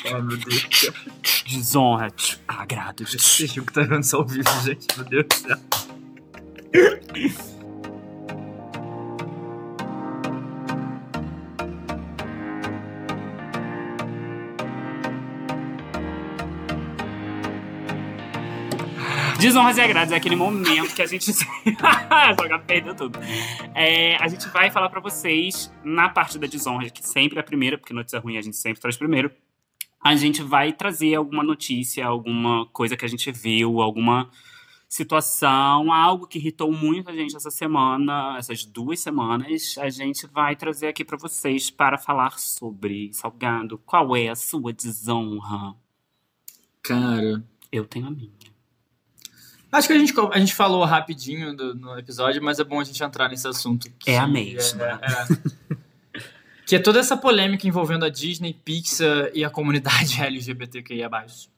Ai, meu Deus. Desonra, agrados. Esse jogo tá vendo ao vivo, gente. Meu Deus do céu. Desonras e agrados é aquele momento que a gente. Joga perdeu tudo. É, a gente vai falar pra vocês, na parte da desonra, que sempre é a primeira, porque notícia ruim a gente sempre traz primeiro. A gente vai trazer alguma notícia, alguma coisa que a gente viu, alguma situação, algo que irritou muito a gente essa semana, essas duas semanas. A gente vai trazer aqui pra vocês para falar sobre. Salgado, qual é a sua desonra? Cara. Eu tenho a minha. Acho que a gente, a gente falou rapidinho do- no episódio, mas é bom a gente entrar nesse assunto. É a mesma. é- é- que é toda essa polêmica envolvendo a Disney, Pixar e a comunidade LGBTQIA+.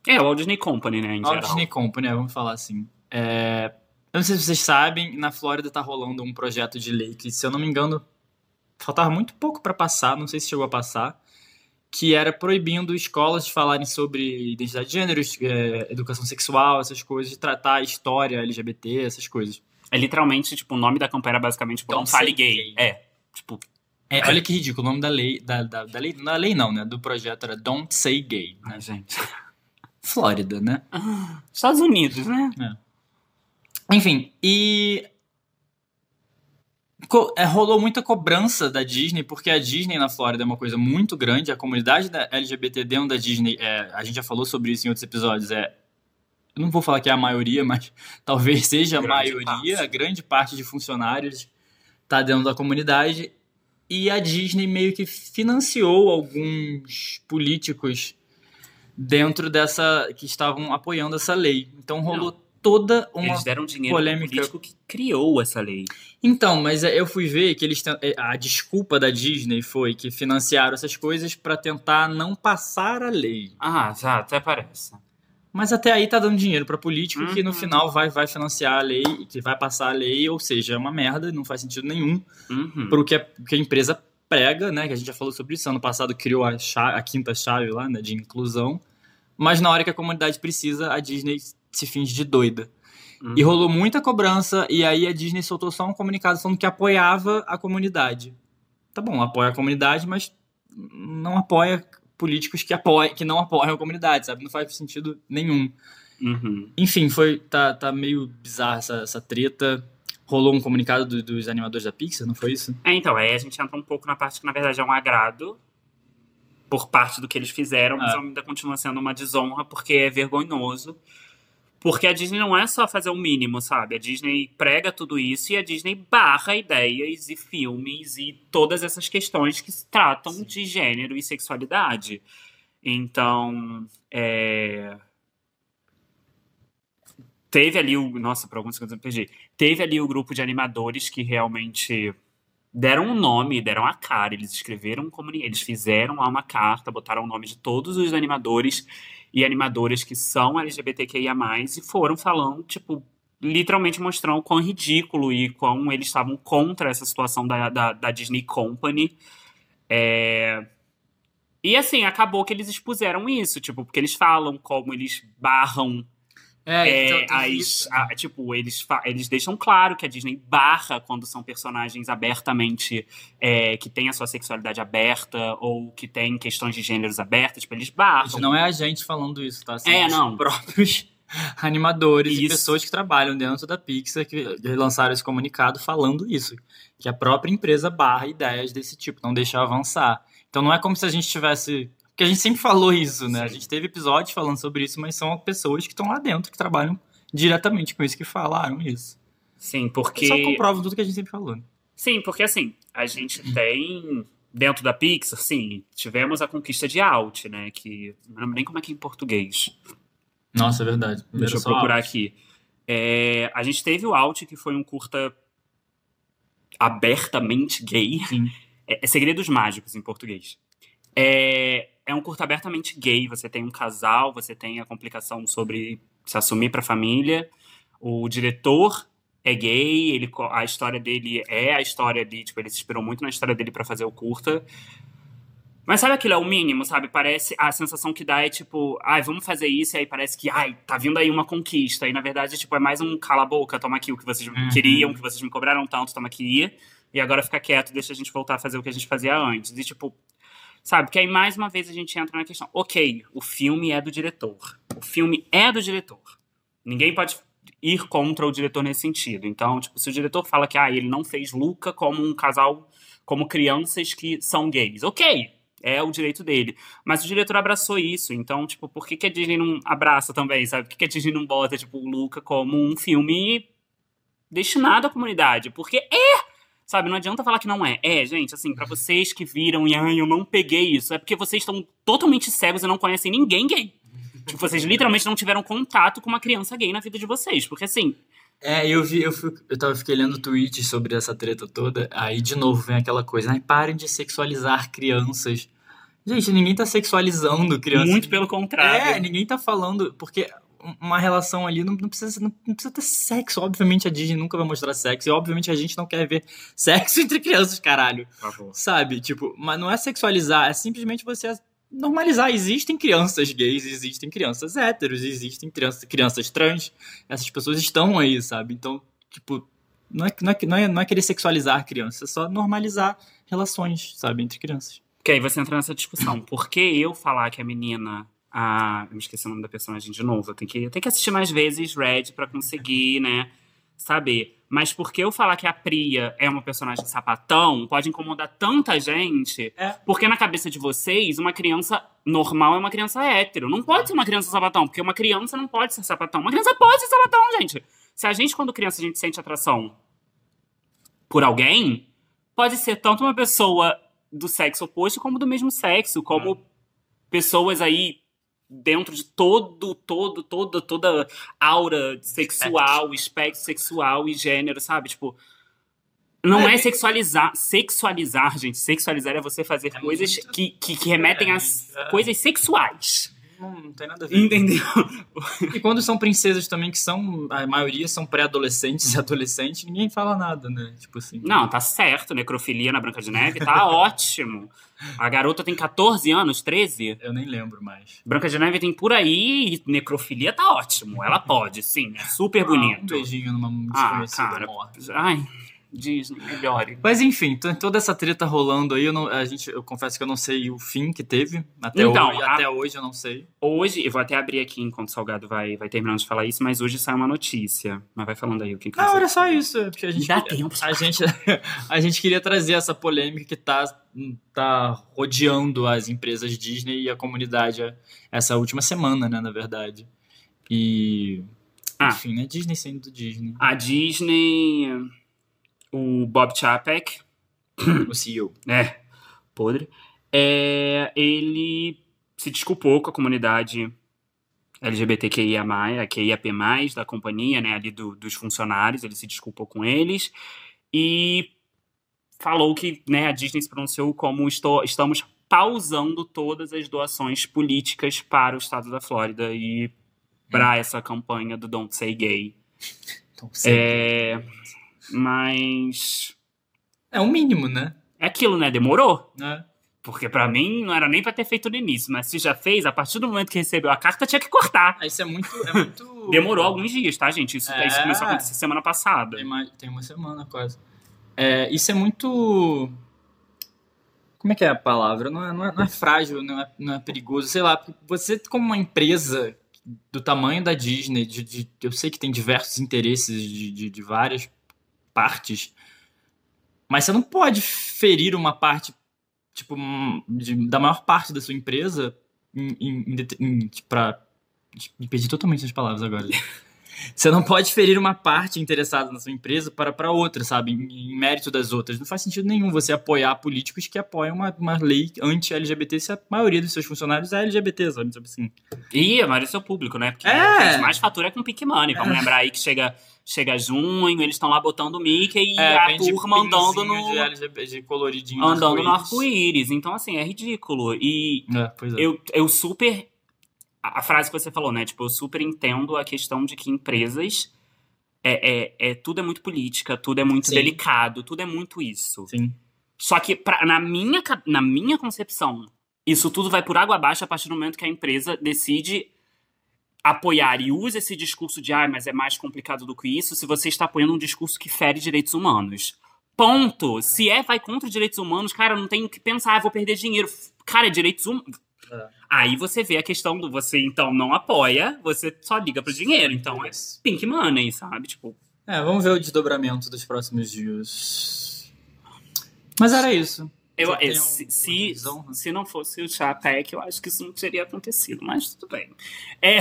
É, o Walt Disney Company, né, em Walt. Disney Company, né, vamos falar assim. É, eu não sei se vocês sabem, na Flórida tá rolando um projeto de lei que, se eu não me engano, faltava muito pouco para passar, não sei se chegou a passar, que era proibindo escolas de falarem sobre identidade de gênero, é, educação sexual, essas coisas, de tratar história LGBT, essas coisas. É literalmente, tipo, o nome da campanha era basicamente, tipo, não fale gay. gay. É, tipo, É, olha que ridículo, o nome da lei, da, da, da lei, não da lei não, né, do projeto era Don't Say Gay, né? gente. Flórida, né? Estados Unidos, né? Enfim, e. é, rolou muita cobrança da Disney, porque a Disney na Flórida é uma coisa muito grande, a comunidade da LGBT dentro da Disney, é, a gente já falou sobre isso em outros episódios, é. Eu não vou falar que é a maioria, mas talvez seja a Grande maioria, parte. a grande parte de funcionários tá dentro da comunidade. E a Disney meio que financiou alguns políticos dentro dessa. que estavam apoiando essa lei. Então rolou toda uma Eles deram dinheiro polêmica. político que criou essa lei. então, mas é, eu fui ver que eles é, a desculpa da Disney foi que financiaram essas coisas pra tentar não passar a lei. Ah, já, até parece. Mas até aí tá dando dinheiro pra político que no Uhum. final vai, vai financiar a lei, que vai passar a lei, ou seja, é uma merda, não faz sentido nenhum Uhum. pro que a, que a empresa prega, né? Que a gente já falou sobre isso. Ano passado criou a, cha- a quinta chave lá, né? De inclusão. Mas na hora que a comunidade precisa, a Disney se finge de doida. Uhum. E rolou muita cobrança, e aí a Disney soltou só um comunicado falando que apoiava a comunidade. Tá bom, apoia a comunidade, mas não apoia políticos que, apoiam, que não apoiam a comunidade, sabe? Não faz sentido nenhum. Uhum. Enfim, foi tá, tá meio bizarra essa, essa treta. Rolou um comunicado do- dos animadores da Pixar, não foi isso? É, então, aí a gente entra um pouco na parte que, na verdade, é um agrado. por parte do que eles fizeram, mas É. ainda continua sendo uma desonra porque é vergonhoso. Porque a Disney não é só fazer o mínimo, sabe? A Disney prega tudo isso e a Disney barra ideias e filmes e todas essas questões que se tratam Sim. de gênero e sexualidade. Então, é... teve ali o. Nossa, por alguns segundos eu me perdi. Teve ali o grupo de animadores que realmente deram um nome, deram a cara. Eles escreveram um eles fizeram lá uma carta, botaram o nome de todos os animadores e animadoras que são LGBTQIA+, e foram falando, tipo, literalmente mostrando o quão ridículo e quão eles estavam contra essa situação da, da, da Disney Company. É... E assim, acabou que eles expuseram isso, tipo, porque eles falam como eles barram É, é, então, as- isso, a- tipo, eles, eles deixam claro que a Disney barra quando são personagens abertamente é, que têm a sua sexualidade aberta ou que têm questões de gêneros abertas, tipo, eles barram. Gente, não é a gente falando isso, tá? São É, os não. próprios animadores e Isso. pessoas que trabalham dentro da Pixar que lançaram esse comunicado falando isso. Que a própria empresa barra ideias desse tipo, não deixa avançar. Então não é como se a gente tivesse. Porque a gente sempre falou isso, né? A Sim. gente teve episódios falando sobre isso, mas são pessoas que estão lá dentro, que trabalham diretamente com isso, que falaram isso. Sim, Que porque. só comprovam tudo que a gente sempre falou. né? Sim, porque assim, a gente tem. Dentro da Pixar, sim, tivemos a conquista de Out, né? Que. Não lembro nem como é que é em português. Nossa, é verdade. Primeiro Deixa eu procurar aqui. É, a gente teve o Out, que foi um curta abertamente gay. Sim. É, é Segredos Mágicos em português. É, é um curta abertamente gay. Você tem um casal, você tem a complicação sobre se assumir pra família. O diretor é gay, ele, a história dele é a história de. Tipo, ele se inspirou muito na história dele pra fazer o curta. Mas sabe aquilo é o mínimo, sabe? Parece. A sensação que dá é tipo, ai, vamos fazer isso, e aí parece que, ai, tá vindo aí uma conquista. E na verdade, tipo, é mais um cala-boca, toma aqui o que vocês Uhum. queriam, que vocês me cobraram tanto, toma aqui. E agora fica quieto, deixa a gente voltar a fazer o que a gente fazia antes. E tipo, sabe? Que aí mais uma vez a gente entra na questão. Ok, o filme é do diretor. O filme é do diretor. Ninguém pode ir contra o diretor nesse sentido. Então, tipo, se o diretor fala que ah, ele não fez Luca como um casal, como crianças que são gays, ok, é o direito dele. Mas o diretor abraçou isso, então, tipo, por que, que a Disney não abraça também, sabe? Por que, que a Disney não bota, tipo, o Luca como um filme destinado à comunidade? Porque é! Sabe, não adianta falar que não é. É, gente, assim, pra vocês que viram e ai, eu não peguei isso, é porque vocês estão totalmente cegos e não conhecem ninguém gay. Tipo, vocês literalmente não tiveram contato com uma criança gay na vida de vocês. Porque assim, É, eu vi, eu, fui, eu tava fiquei lendo tweets sobre essa treta toda, aí de novo vem aquela coisa, ai, parem de sexualizar crianças. Gente, ninguém tá sexualizando crianças. muito pelo contrário. É, ninguém tá falando, porque uma relação ali não, não precisa, não, não precisa ter sexo. Obviamente a Disney nunca vai mostrar sexo, e obviamente a gente não quer ver sexo entre crianças, caralho. Favor. Sabe? Tipo, mas não é sexualizar, é simplesmente você normalizar. Existem crianças gays, existem crianças héteros, existem crianças, crianças trans. Essas pessoas estão aí, sabe? Então, tipo, não é, não é, não é, não é querer sexualizar crianças, é só normalizar relações, sabe, entre crianças. Que aí você entra nessa discussão. Por que eu falar que a menina. A... Eu me esqueci o nome da personagem de novo. Eu tenho que, eu tenho que assistir mais vezes Red pra conseguir, né? Saber. Mas por que eu falar que a Priya é uma personagem sapatão pode incomodar tanta gente? É. Porque na cabeça de vocês, uma criança normal é uma criança hétero. Não pode ser uma criança sapatão, porque uma criança não pode ser sapatão. Uma criança pode ser sapatão, gente. Se a gente, quando criança, a gente sente atração por alguém, pode ser tanto uma pessoa do sexo oposto como do mesmo sexo, como pessoas aí dentro de todo, todo, toda, toda aura sexual, espectro sexual e gênero, sabe? Tipo, não É, é, sexualizar, sexualizar, gente. Sexualizar é você fazer É coisas muito que, que, que remetem a é. coisas sexuais. Não, não tem nada a ver. Entendeu? E quando são princesas também, que são, a maioria são pré-adolescentes e adolescentes, ninguém fala nada, né? Tipo assim. Não, tá certo. Necrofilia na Branca de Neve tá ótimo. A garota tem 14 anos, 13. Eu nem lembro mais. Branca de Neve tem por aí e necrofilia tá ótimo. Ela pode, sim. É super Ah, um bonito. beijinho numa Ah, desconhecida cara. morte. Ai, Disney, melhore. Mas enfim, toda essa treta rolando aí, eu, não, a gente, eu confesso que eu não sei o fim que teve. Até, Então, hoje, a- até hoje eu não sei. Hoje, eu vou até abrir aqui enquanto o Salgado vai, vai terminando de falar isso, mas hoje sai uma notícia. Mas vai falando aí o que, que Não, você- era só isso. é Porque a gente, Dá queria- tempo. a gente, a gente queria trazer essa polêmica que tá, tá rodeando as empresas Disney e a comunidade essa última semana, né, na verdade. E. Ah. Enfim, né? Disney sendo Disney. A Disney, o Bob Chapek, O CEO. né, podre, é, ele se desculpou com a comunidade LGBTQIA+, QIAP+, da companhia, né, ali do- dos funcionários, ele se desculpou com eles e falou que, né, a Disney se pronunciou como estou, estamos pausando todas as doações políticas para o estado da Flórida e para essa campanha do Don't Say Gay. Então, sempre. É, mas É o mínimo, né? é aquilo, né? Demorou. né? Porque pra mim não era nem pra ter feito no início, mas se já fez, a partir do momento que recebeu a carta tinha que cortar. Ah, Isso é muito. É muito... Demorou alguns dias, tá, gente? Isso, É. isso começou a acontecer semana passada. Tem, mais, tem uma semana quase. É, isso é muito. Como é que é a palavra? Não é, não é, não é frágil, não é, não é perigoso. Sei lá, você, como uma empresa do tamanho da Disney, de, de- eu sei que tem diversos interesses de, de, de várias partes, mas você não pode ferir uma parte, tipo, de- da maior parte da sua empresa em, pra. Me perdi totalmente as palavras agora. Você não pode ferir uma parte interessada na sua empresa para, para outra, sabe? Em, em mérito das outras. Não faz sentido nenhum você apoiar políticos que apoiam uma, uma lei anti-LGBT se a maioria dos seus funcionários é LGBT, sabe? Tipo assim. E a maioria do seu público, né? Porque É. mais fatura é com Pick Money. Vamos lembrar aí que chega, chega junho, eles estão lá botando o Mickey e a vende turma andando no, De, LGBT, de coloridinho andando no arco-íris. Então, assim, é ridículo. E É, é. eu, eu super. A a frase que você falou, né? Tipo, eu super entendo a questão de que empresas. É, é, é, tudo é muito política, tudo é muito Sim. delicado, tudo é muito isso. Sim. Só que, pra- na, minha, na minha concepção, isso tudo vai por água abaixo a partir do momento que a empresa decide apoiar e usa esse discurso de ah, mas é mais complicado do que isso, se você está apoiando um discurso que fere direitos humanos. Ponto. Se é, vai contra os direitos humanos, cara, não tem o que pensar, ah, vou perder dinheiro. Cara, é direitos humanos. É. Aí você vê a questão do você, então, não apoia, você só liga pro dinheiro. Então é pink money, sabe? Tipo, É, vamos ver o desdobramento dos próximos dias. Mas era isso. Eu, é, se, se, visão? se não fosse o Chapek, eu acho que isso não teria acontecido, mas tudo bem. É,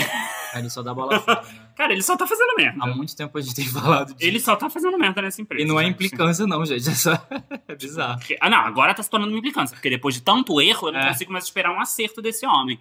Aí Ele só dá bola fora, né? cara, ele só tá fazendo merda. Há muito tempo a gente tem falado disso. Ele só tá fazendo merda nessa empresa. E não é gente. implicância, não, gente. É só. É bizarro. Porque- Ah, não, agora tá se tornando uma implicância, porque depois de tanto erro, eu não É. consigo mais esperar um acerto desse homem.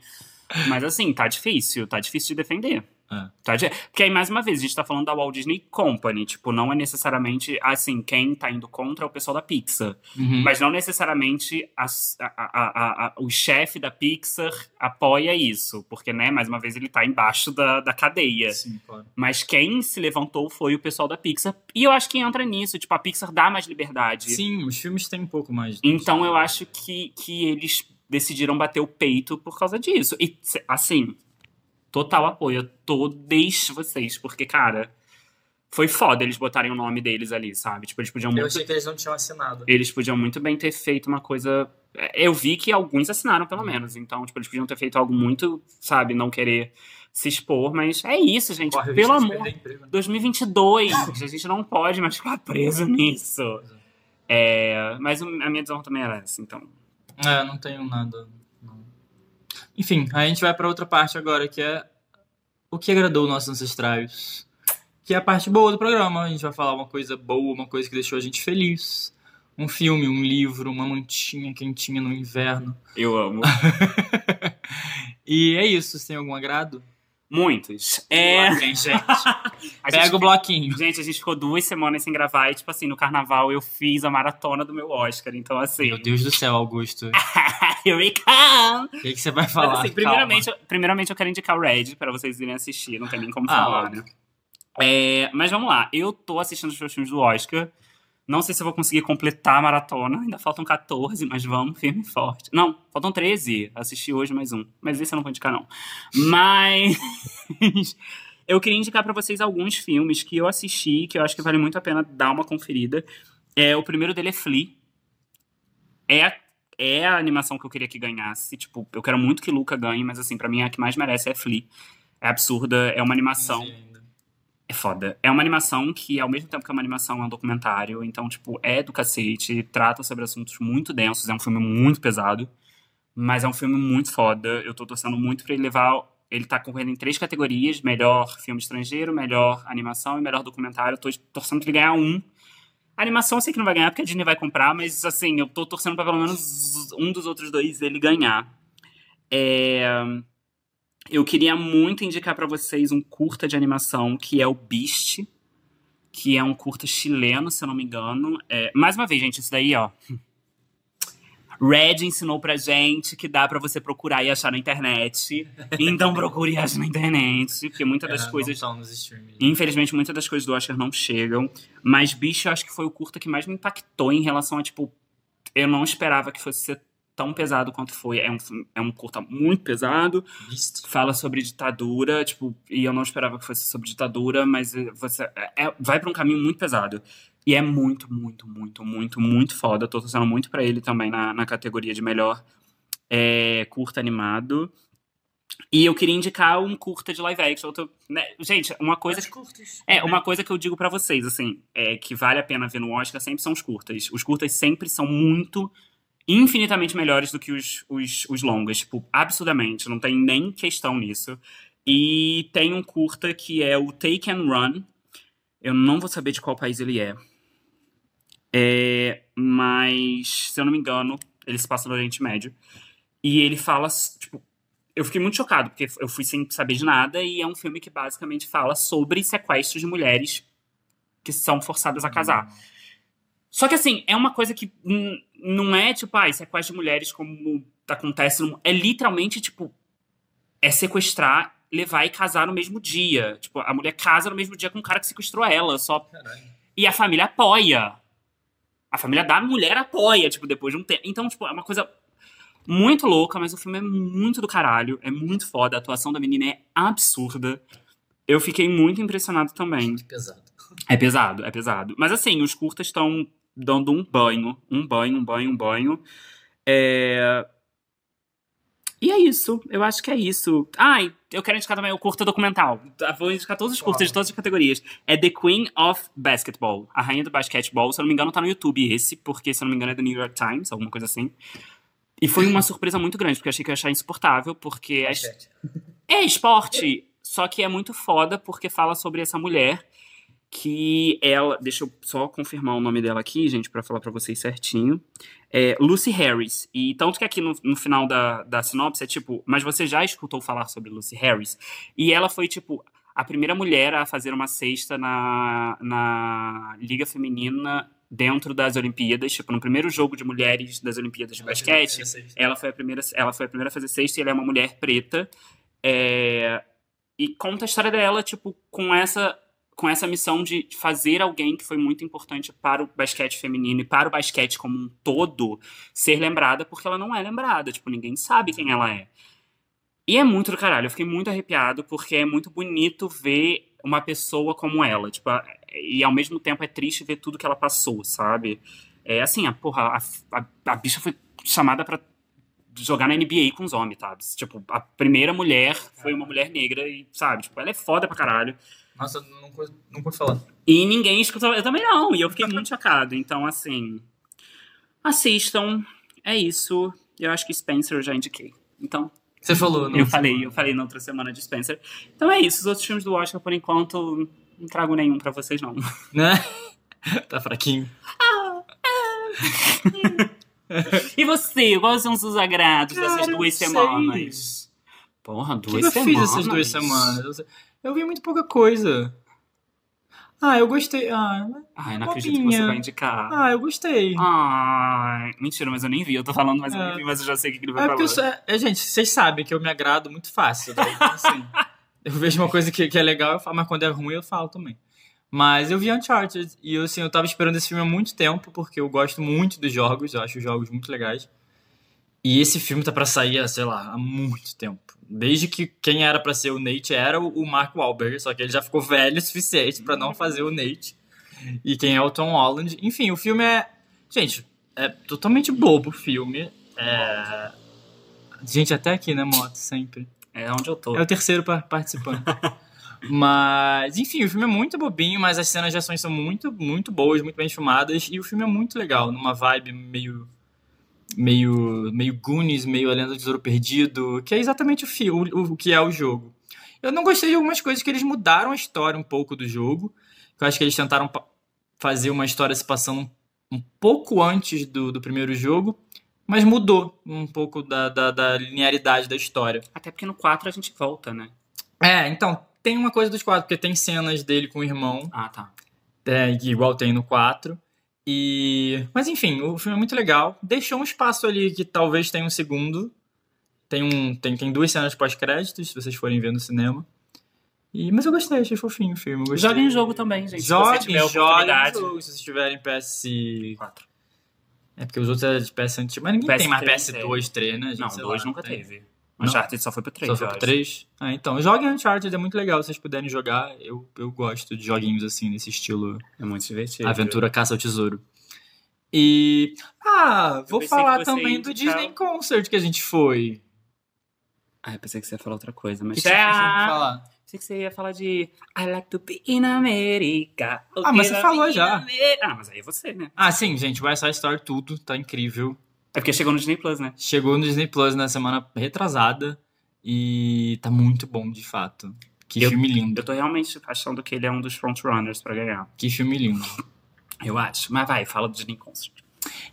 Mas assim, tá difícil, tá difícil de defender. É. Tá Porque aí, mais uma vez, a gente tá falando da Walt Disney Company. Tipo, não é necessariamente, assim, quem tá indo contra é o pessoal da Pixar. Uhum. Mas não necessariamente a- a- a- o chefe da Pixar apoia isso. Porque, né, mais uma vez, ele tá embaixo da, da cadeia. Sim, claro. Mas quem se levantou foi o pessoal da Pixar. E eu acho que entra nisso. Tipo, a Pixar dá mais liberdade. Sim, os filmes têm um pouco mais. Então eu acho que, que eles decidiram bater o peito por causa disso. E, assim, total apoio a todos vocês. Porque, cara, foi foda eles botarem o nome deles ali, sabe? Tipo, eles podiam Eu muito achei que eles não tinham assinado. eles podiam muito bem ter feito uma coisa. é, Eu vi que alguns assinaram, pelo menos. Então, tipo, eles podiam ter feito algo muito, sabe, não querer se expor, mas é isso, gente. Corre pelo amor. emprego, né? 2022, a gente não pode mais ficar preso nisso. É, mas a minha visão também era essa, então. É, não tenho nada. Enfim, a gente vai pra outra parte agora, que é o que agradou nossos ancestrais. Que é a parte boa do programa. A gente vai falar uma coisa boa, uma coisa que deixou a gente feliz. Um filme, um livro, uma mantinha quentinha no inverno. Eu amo. E é isso. Você tem algum agrado? Muitos. É. Gente. Pega gente, o bloquinho. gente, a gente ficou duas semanas sem gravar e, tipo assim, no carnaval eu fiz a maratona do meu Oscar. Então, assim. Meu Deus do céu, Augusto. Here we come! O que, que você vai falar? Mas, assim, primeiramente, eu- primeiramente eu quero indicar o Red pra vocês irem assistir, não tem nem como Ah, falar, né? É, mas vamos lá, eu tô assistindo os filmes do Oscar. Não sei se eu vou conseguir completar a maratona, ainda faltam 14, mas vamos, firme e forte. Não, faltam 13. Assisti hoje mais um. Mas esse eu não vou indicar, não. Mas. eu queria indicar pra vocês alguns filmes que eu assisti, que eu acho que vale muito a pena dar uma conferida. É, o primeiro dele é Flea. É, é a animação que eu queria que ganhasse. Tipo, eu quero muito que Luca ganhe, mas assim, para mim a que mais merece é Flea. É absurda, é uma animação. É foda. É uma animação que, ao mesmo tempo que é uma animação, é um documentário. Então, tipo, é do cacete, trata sobre assuntos muito densos, é um filme muito pesado. Mas é um filme muito foda. Eu tô torcendo muito pra ele levar. Ele tá concorrendo em três categorias: melhor filme estrangeiro, melhor animação e melhor documentário. Eu tô torcendo pra ele ganhar um. A animação eu sei que não vai ganhar porque a Disney vai comprar, mas assim, eu tô torcendo pra pelo menos um dos outros dois ele ganhar. É... Eu queria muito indicar para vocês um curta de animação que é o Beast, que é um curta chileno, se eu não me engano. É... Mais uma vez, gente, isso daí, ó. Red ensinou pra gente que dá para você procurar e achar na internet. Então procure e ache na internet. Porque muitas das É, coisas. não tão nos streaming. Infelizmente, muitas das coisas do Oscar não chegam. Mas Bicho, eu acho que foi o curta que mais me impactou em relação a, tipo. Eu não esperava que fosse ser tão pesado quanto foi. É um, é um curta muito pesado. Beast. Fala sobre ditadura, tipo. E eu não esperava que fosse sobre ditadura, mas eh, você. é- é- vai pra um caminho muito pesado. E é muito, muito, muito, muito, muito foda. Tô torcendo muito pra ele também na, na categoria de melhor é, curta animado. E eu queria indicar um curta de live action. Tô- né, Gente, uma coisa Mas curtos. é, uma coisa que eu digo pra vocês, assim, é que vale a pena ver no Oscar sempre são os curtas. Os curtas sempre são muito, infinitamente melhores do que os, os, os longas. Tipo, absurdamente. Não tem nem questão nisso. E tem um curta que é o Take and Run. Eu não vou saber de qual país ele é. É, mas, se eu não me engano, ele se passa no Oriente Médio. E ele fala, tipo, eu fiquei muito chocado, porque eu fui sem saber de nada, e é um filme que basicamente fala sobre sequestros de mulheres que são forçadas a casar. Só que assim, é uma coisa que não é tipo, ah, sequestro de mulheres como acontece. no- É literalmente, tipo, é sequestrar, levar e casar no mesmo dia. Tipo, a mulher casa no mesmo dia com o cara que sequestrou ela. Só Caralho. e a família apoia. A família da mulher apoia, tipo, depois de um tempo. Então, tipo, é uma coisa muito louca, mas o filme é muito do caralho. É muito foda. A atuação da menina é absurda. Eu fiquei muito impressionado também. Que pesado. É pesado, é pesado. Mas assim, os curtas estão dando um banho. Um banho, um banho, um banho. É... E é isso. Eu acho que é isso. Ai, eu quero indicar também o curta documental. Tá, Vou indicar todos os curtas de todas as categorias. É The Queen of Basketball. A rainha do basquetebol. Se eu não me engano, tá no YouTube esse, porque se eu não me engano é do New York Times, alguma coisa assim. E foi uma surpresa muito grande, porque eu achei que eu ia achar insuportável, porque Basquete. é esporte, só que é muito foda porque fala sobre essa mulher que ela, deixa eu só confirmar o nome dela aqui, gente, pra falar pra vocês certinho. É Lucy Harris. E tanto que aqui no, no final da, da sinopse é tipo, mas você já escutou falar sobre Lucy Harris? E ela foi tipo a primeira mulher a fazer uma cesta na, na Liga Feminina dentro das Olimpíadas, tipo, no primeiro jogo de mulheres das Olimpíadas de basquete. Ela foi a primeira, ela foi a primeira a fazer sexta e ela é uma mulher preta. É, e conta a história dela, tipo, com essa com essa missão de fazer alguém que foi muito importante para o basquete feminino e para o basquete como um todo ser lembrada, porque ela não é lembrada, tipo, ninguém sabe quem ela é. E é muito do caralho, eu fiquei muito arrepiado, porque é muito bonito ver uma pessoa como ela, tipo, e ao mesmo tempo é triste ver tudo que ela passou, sabe? É assim, a porra, a, a, a bicha foi chamada pra jogar na NBA com os homens, sabe? Tipo, a primeira mulher foi uma mulher negra e, sabe, tipo, ela é foda pra caralho. Nossa, eu não, cu- não curto falar. E ninguém escutou, eu também não, e eu fiquei muito chocado. Então, assim, assistam, é isso. Eu acho que Spencer eu já indiquei. Então, Você falou, não? eu falei, eu falei na outra semana de Spencer. Então é isso, os outros filmes do Oscar, por enquanto, não trago nenhum pra vocês, não. Né? tá fraquinho. E você, quais são os agrados Cara, dessas eu duas semanas? Porra, O que, duas que eu semanas. fiz essas duas semanas? Eu- Eu vi muito pouca coisa. Ah, eu gostei. Ah, Ai, não acredito que você vai indicar. ah eu gostei. Ai, mentira, mas eu nem vi. Eu tô falando, mas eu É. nem vi, mas eu já sei o que ele vai É porque falar. eu sou, é, gente, vocês sabem que eu me agrado muito fácil. Né? Então, assim, eu vejo uma coisa que, que é legal, eu falo, mas quando é ruim eu falo também. Mas eu vi Uncharted e eu, assim, eu tava esperando esse filme há muito tempo, porque eu gosto muito dos jogos, eu acho os jogos muito legais. E esse filme tá pra sair, sei lá, há muito tempo. Desde que quem era pra ser o Nate era o Mark Wahlberg, só que ele já ficou velho o suficiente pra não fazer o Nate. e quem é o Tom Holland. Enfim, o filme é. Gente, é totalmente bobo o filme. É. Gente, até aqui, né, Moto? Sempre. É onde eu tô. É o terceiro par- participante. mas, enfim, o filme é muito bobinho, mas as cenas de ações são muito, muito boas, muito bem filmadas. E o filme é muito legal, numa vibe meio. Meio. meio Goonies, meio A Lenda do Tesouro Perdido, que é exatamente o, fi- o, o que é o jogo. Eu não gostei de algumas coisas que eles mudaram a história um pouco do jogo. Eu acho que eles tentaram fazer uma história se passando um pouco antes do, do primeiro jogo, mas mudou um pouco da, da, da linearidade da história. Até porque no 4 a gente volta, né? É, então, tem uma coisa dos quatro, porque tem cenas dele com o irmão, Ah, tá. é, igual tem no 4. E. Mas enfim, o filme é muito legal. Deixou um espaço ali que talvez tenha um segundo. Tem, um, tem, tem duas cenas pós-créditos, se vocês forem ver no cinema. E, mas eu gostei, achei fofinho o filme. Gostei. Joguem o jogo também, gente. se Joguem, tiver a joguem o jogo, se vocês tiverem PS. 4. É porque os outros eram de PS antigo. Mas ninguém tem mais PS3 PS2, 3, né? gente? Não, Sei 2 lá, nunca tem. teve. Uncharted só foi pro 3. Só foi pro 3? Ah, então. Joguem Uncharted, é muito legal. Se vocês puderem jogar, eu, eu gosto de joguinhos assim, nesse estilo É muito divertido. aventura caça ao tesouro. E. Ah, vou falar também do Disney Concert que a gente foi. Ah, eu pensei que você ia falar outra coisa, O mas. que, que você Ah, falar? Pensei que você ia falar de I like to be in America. Ah, mas você falou já. Ah, mas aí é você, né? Ah, sim, gente, West Side Story, tudo, tá incrível. É porque chegou no Disney Plus, né? Chegou no Disney Plus na semana retrasada e tá muito bom, de fato. Que Eu- filme lindo. Eu tô realmente achando que ele é um dos frontrunners pra ganhar. Que filme lindo. Eu acho. Mas vai, fala do Disney Concert.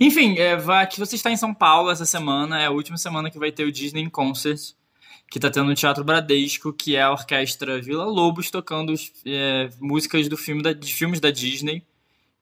Enfim, é, vai, que você está em São Paulo essa semana, é a última semana que vai ter o Disney Concert, que tá tendo no Teatro Bradesco, que é a orquestra Vila Lobos tocando é, músicas do filme da, de filmes da Disney.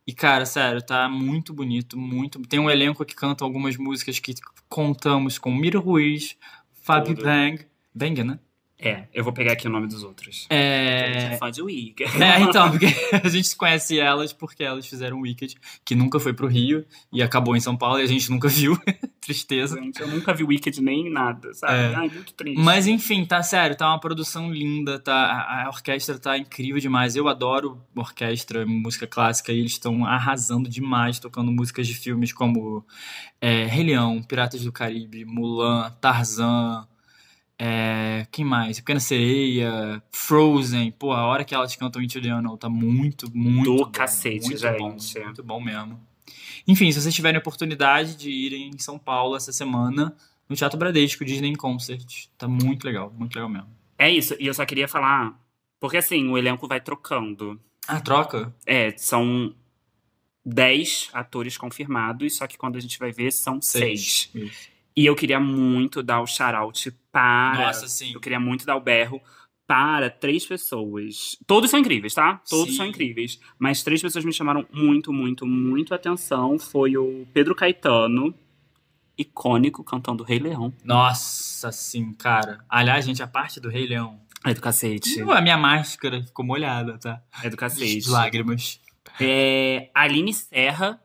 E, cara, sério, tá muito bonito, muito. Tem um elenco que canta algumas músicas que contamos com Miro Ruiz, Fábio Tudo. Bang. Bang, né? É, eu vou pegar aqui o nome dos outros. É. É fã de Wicked. É, então, porque a gente conhece elas porque elas fizeram Wicked, que nunca foi pro Rio e acabou em São Paulo e a gente nunca viu. Tristeza. Gente, eu nunca vi Wicked nem nada, sabe? É. Ai, muito triste. Mas enfim, tá sério, tá uma produção linda, tá, a, a orquestra tá incrível demais. Eu adoro orquestra, música clássica, e eles estão arrasando demais, tocando músicas de filmes como é, Rei Leão, Piratas do Caribe, Mulan, Tarzan, é, quem mais? Pequena Sereia, Frozen. Pô, a hora que elas cantam Into the Unknown tá muito, muito Do bom, cacete, muito gente. Bom, muito bom mesmo. Enfim, se vocês tiverem a oportunidade de irem em São Paulo essa semana, no Teatro Bradesco, Disney Concert. Tá muito legal, muito legal mesmo. É isso, e eu só queria falar. Porque assim, o elenco vai trocando. Ah, troca? É, são 10 atores confirmados, só que quando a gente vai ver são 6. E eu queria muito dar o shout-out para. Nossa, sim. Eu queria muito dar o berro para três pessoas. Todos são incríveis, tá? Todos Sim. são incríveis. Mas três pessoas me chamaram muito, muito, muito atenção. Foi o Pedro Caetano, icônico, cantando Rei Leão. Nossa, sim, cara. Aliás, gente, a parte do Rei Leão. É do cacete. A minha máscara ficou molhada, tá? É do cacete. De lágrimas. É, Aline Serra,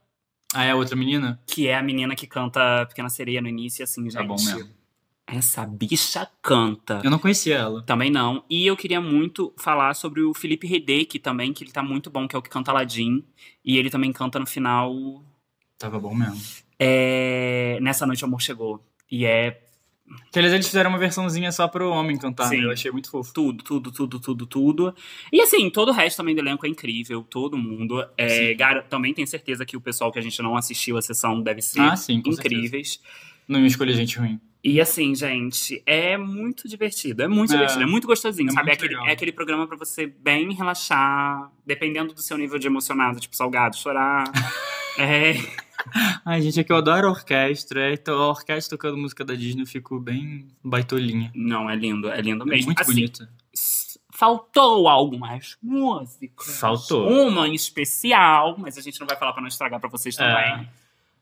Ah, é a outra menina? que é a menina que canta Pequena Sereia no início, assim, gente. Tá bom mesmo. Essa bicha canta. Eu não conhecia ela. Também não. E eu queria muito falar sobre o Felipe Redek também, que ele tá muito bom, que é o que canta Aladdin. E ele também canta no final. Tava bom mesmo. É... Nessa Noite o Amor Chegou. E é Que eles, eles fizeram uma versãozinha só pro homem cantar, Sim. né? Eu achei muito fofo. tudo, tudo, tudo, tudo, tudo. E assim, todo o resto também do elenco é incrível, todo mundo. É, gar- também tenho certeza que o pessoal que a gente não assistiu a sessão deve ser Ah, sim, com certeza. incríveis. Não ia escolher gente ruim. E assim, gente, é muito divertido. É muito É. divertido, é muito gostosinho, É sabe? muito é, aquele, legal. é aquele programa pra você bem relaxar, dependendo do seu nível de emocionado, tipo salgado, chorar. é, Ai, gente, é que eu adoro orquestra. Então, a orquestra tocando música da Disney, eu fico bem baitolinha. não, é lindo, é lindo É mesmo. muito Assim, bonito. Faltou algumas músicas. Faltou. Uma em especial, mas a gente não vai falar pra não estragar pra vocês também. É.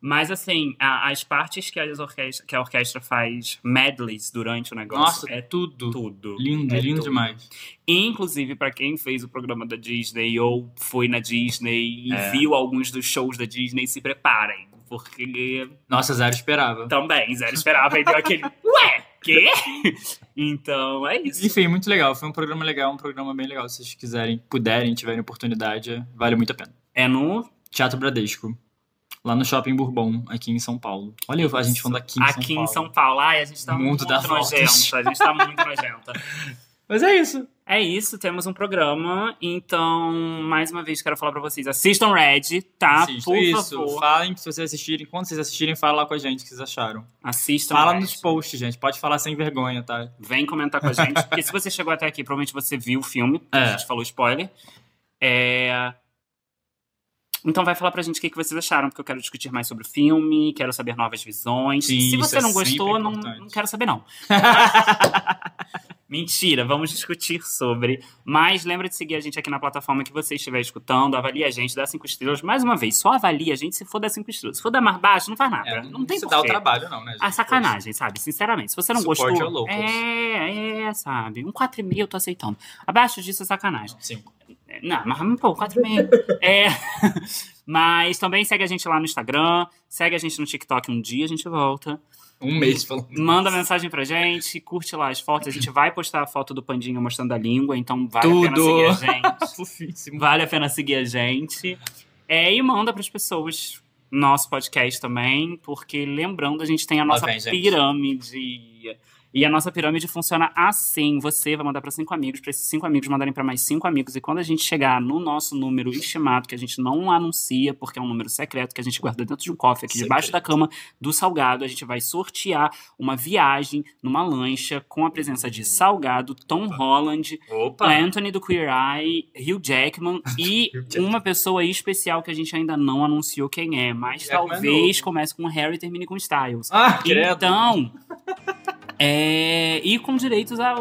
Mas assim, a- as partes que, as orquestra, que a orquestra faz medleys durante o negócio Nossa, é tudo. tudo. Lindo, É lindo tudo. demais. Inclusive, pra quem fez o programa da Disney ou foi na Disney e É. viu alguns dos shows da Disney, se preparem. Porque Nossa, Zero esperava. também, zero esperava e deu aquele. Ué, quê? Então, é isso. Enfim, muito legal. Foi um programa legal, um programa bem legal. Se vocês quiserem, puderem, tiverem oportunidade, vale muito a pena. É no. Teatro Bradesco. Lá no Shopping Bourbon, aqui em São Paulo. Olha a gente falando aqui em aqui São Paulo. em São Paulo. Ai, a gente tá Mundo muito das nojenta. A gente tá muito nojenta. Mas é isso. É isso, temos um programa. Então, mais uma vez, quero falar pra vocês: assistam Red, tá? Assistam. Por isso. favor. Falem se vocês assistirem. Quando vocês assistirem, fala lá com a gente o que vocês acharam. Assistam. Fala Red. nos posts, gente. Pode falar sem vergonha, tá? Vem comentar com a gente. Porque se você chegou até aqui, provavelmente você viu o filme. porque A É. gente falou spoiler. É... Então vai falar pra gente o que que vocês acharam, porque eu quero discutir mais sobre o filme, quero saber novas visões. Sim, se você é não gostou, não, não quero saber, não. Mentira, vamos discutir sobre. Mas lembra de seguir a gente aqui na plataforma que você estiver escutando, avalie a gente, dá cinco estrelas. Mais uma vez, só avalie a gente se for dar cinco estrelas. Se for dar mais baixo, não faz nada. É, não tem se dá o trabalho, não, né? gente? Ah, sacanagem, sabe? Sinceramente. Se você não Support gostou. É, é, sabe? Um 4,5 eu tô aceitando. Abaixo disso é sacanagem. Cinco. Não, mas pô, 4,5. é. Mas também segue a gente lá no Instagram, segue a gente no TikTok um dia, a gente volta. Um mês falando. Manda mensagem pra gente, curte lá as fotos. A gente vai postar a foto do Pandinha mostrando a língua, então vale a pena Tudo. seguir a gente. Vale a pena seguir a gente. É, e manda pras pessoas nosso podcast também, porque lembrando, a gente tem a nossa vem, gente. pirâmide. E a nossa pirâmide funciona assim. Você vai mandar para cinco amigos, para esses cinco amigos mandarem para mais cinco amigos. E quando a gente chegar no nosso número estimado, que a gente não anuncia, porque é um número secreto, que a gente guarda dentro de um cofre aqui debaixo Secreto. da cama do Salgado, a gente vai sortear uma viagem numa lancha com a presença de Salgado, Tom Holland, Opa! Anthony do Queer Eye, Hugh Jackman e Hugh Jackman. uma pessoa especial que a gente ainda não anunciou quem é, mas Jackman talvez comece com Harry e termine com Styles. Ah. Então, é, e com direitos a.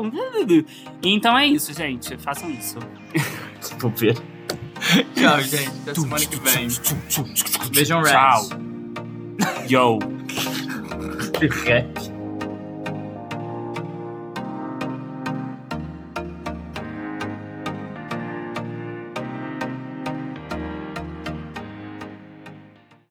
Então é isso, gente. Façam isso. Vou ver. Tchau, gente. Até semana que vem. Beijão, Red. Tchau. Yo. Red.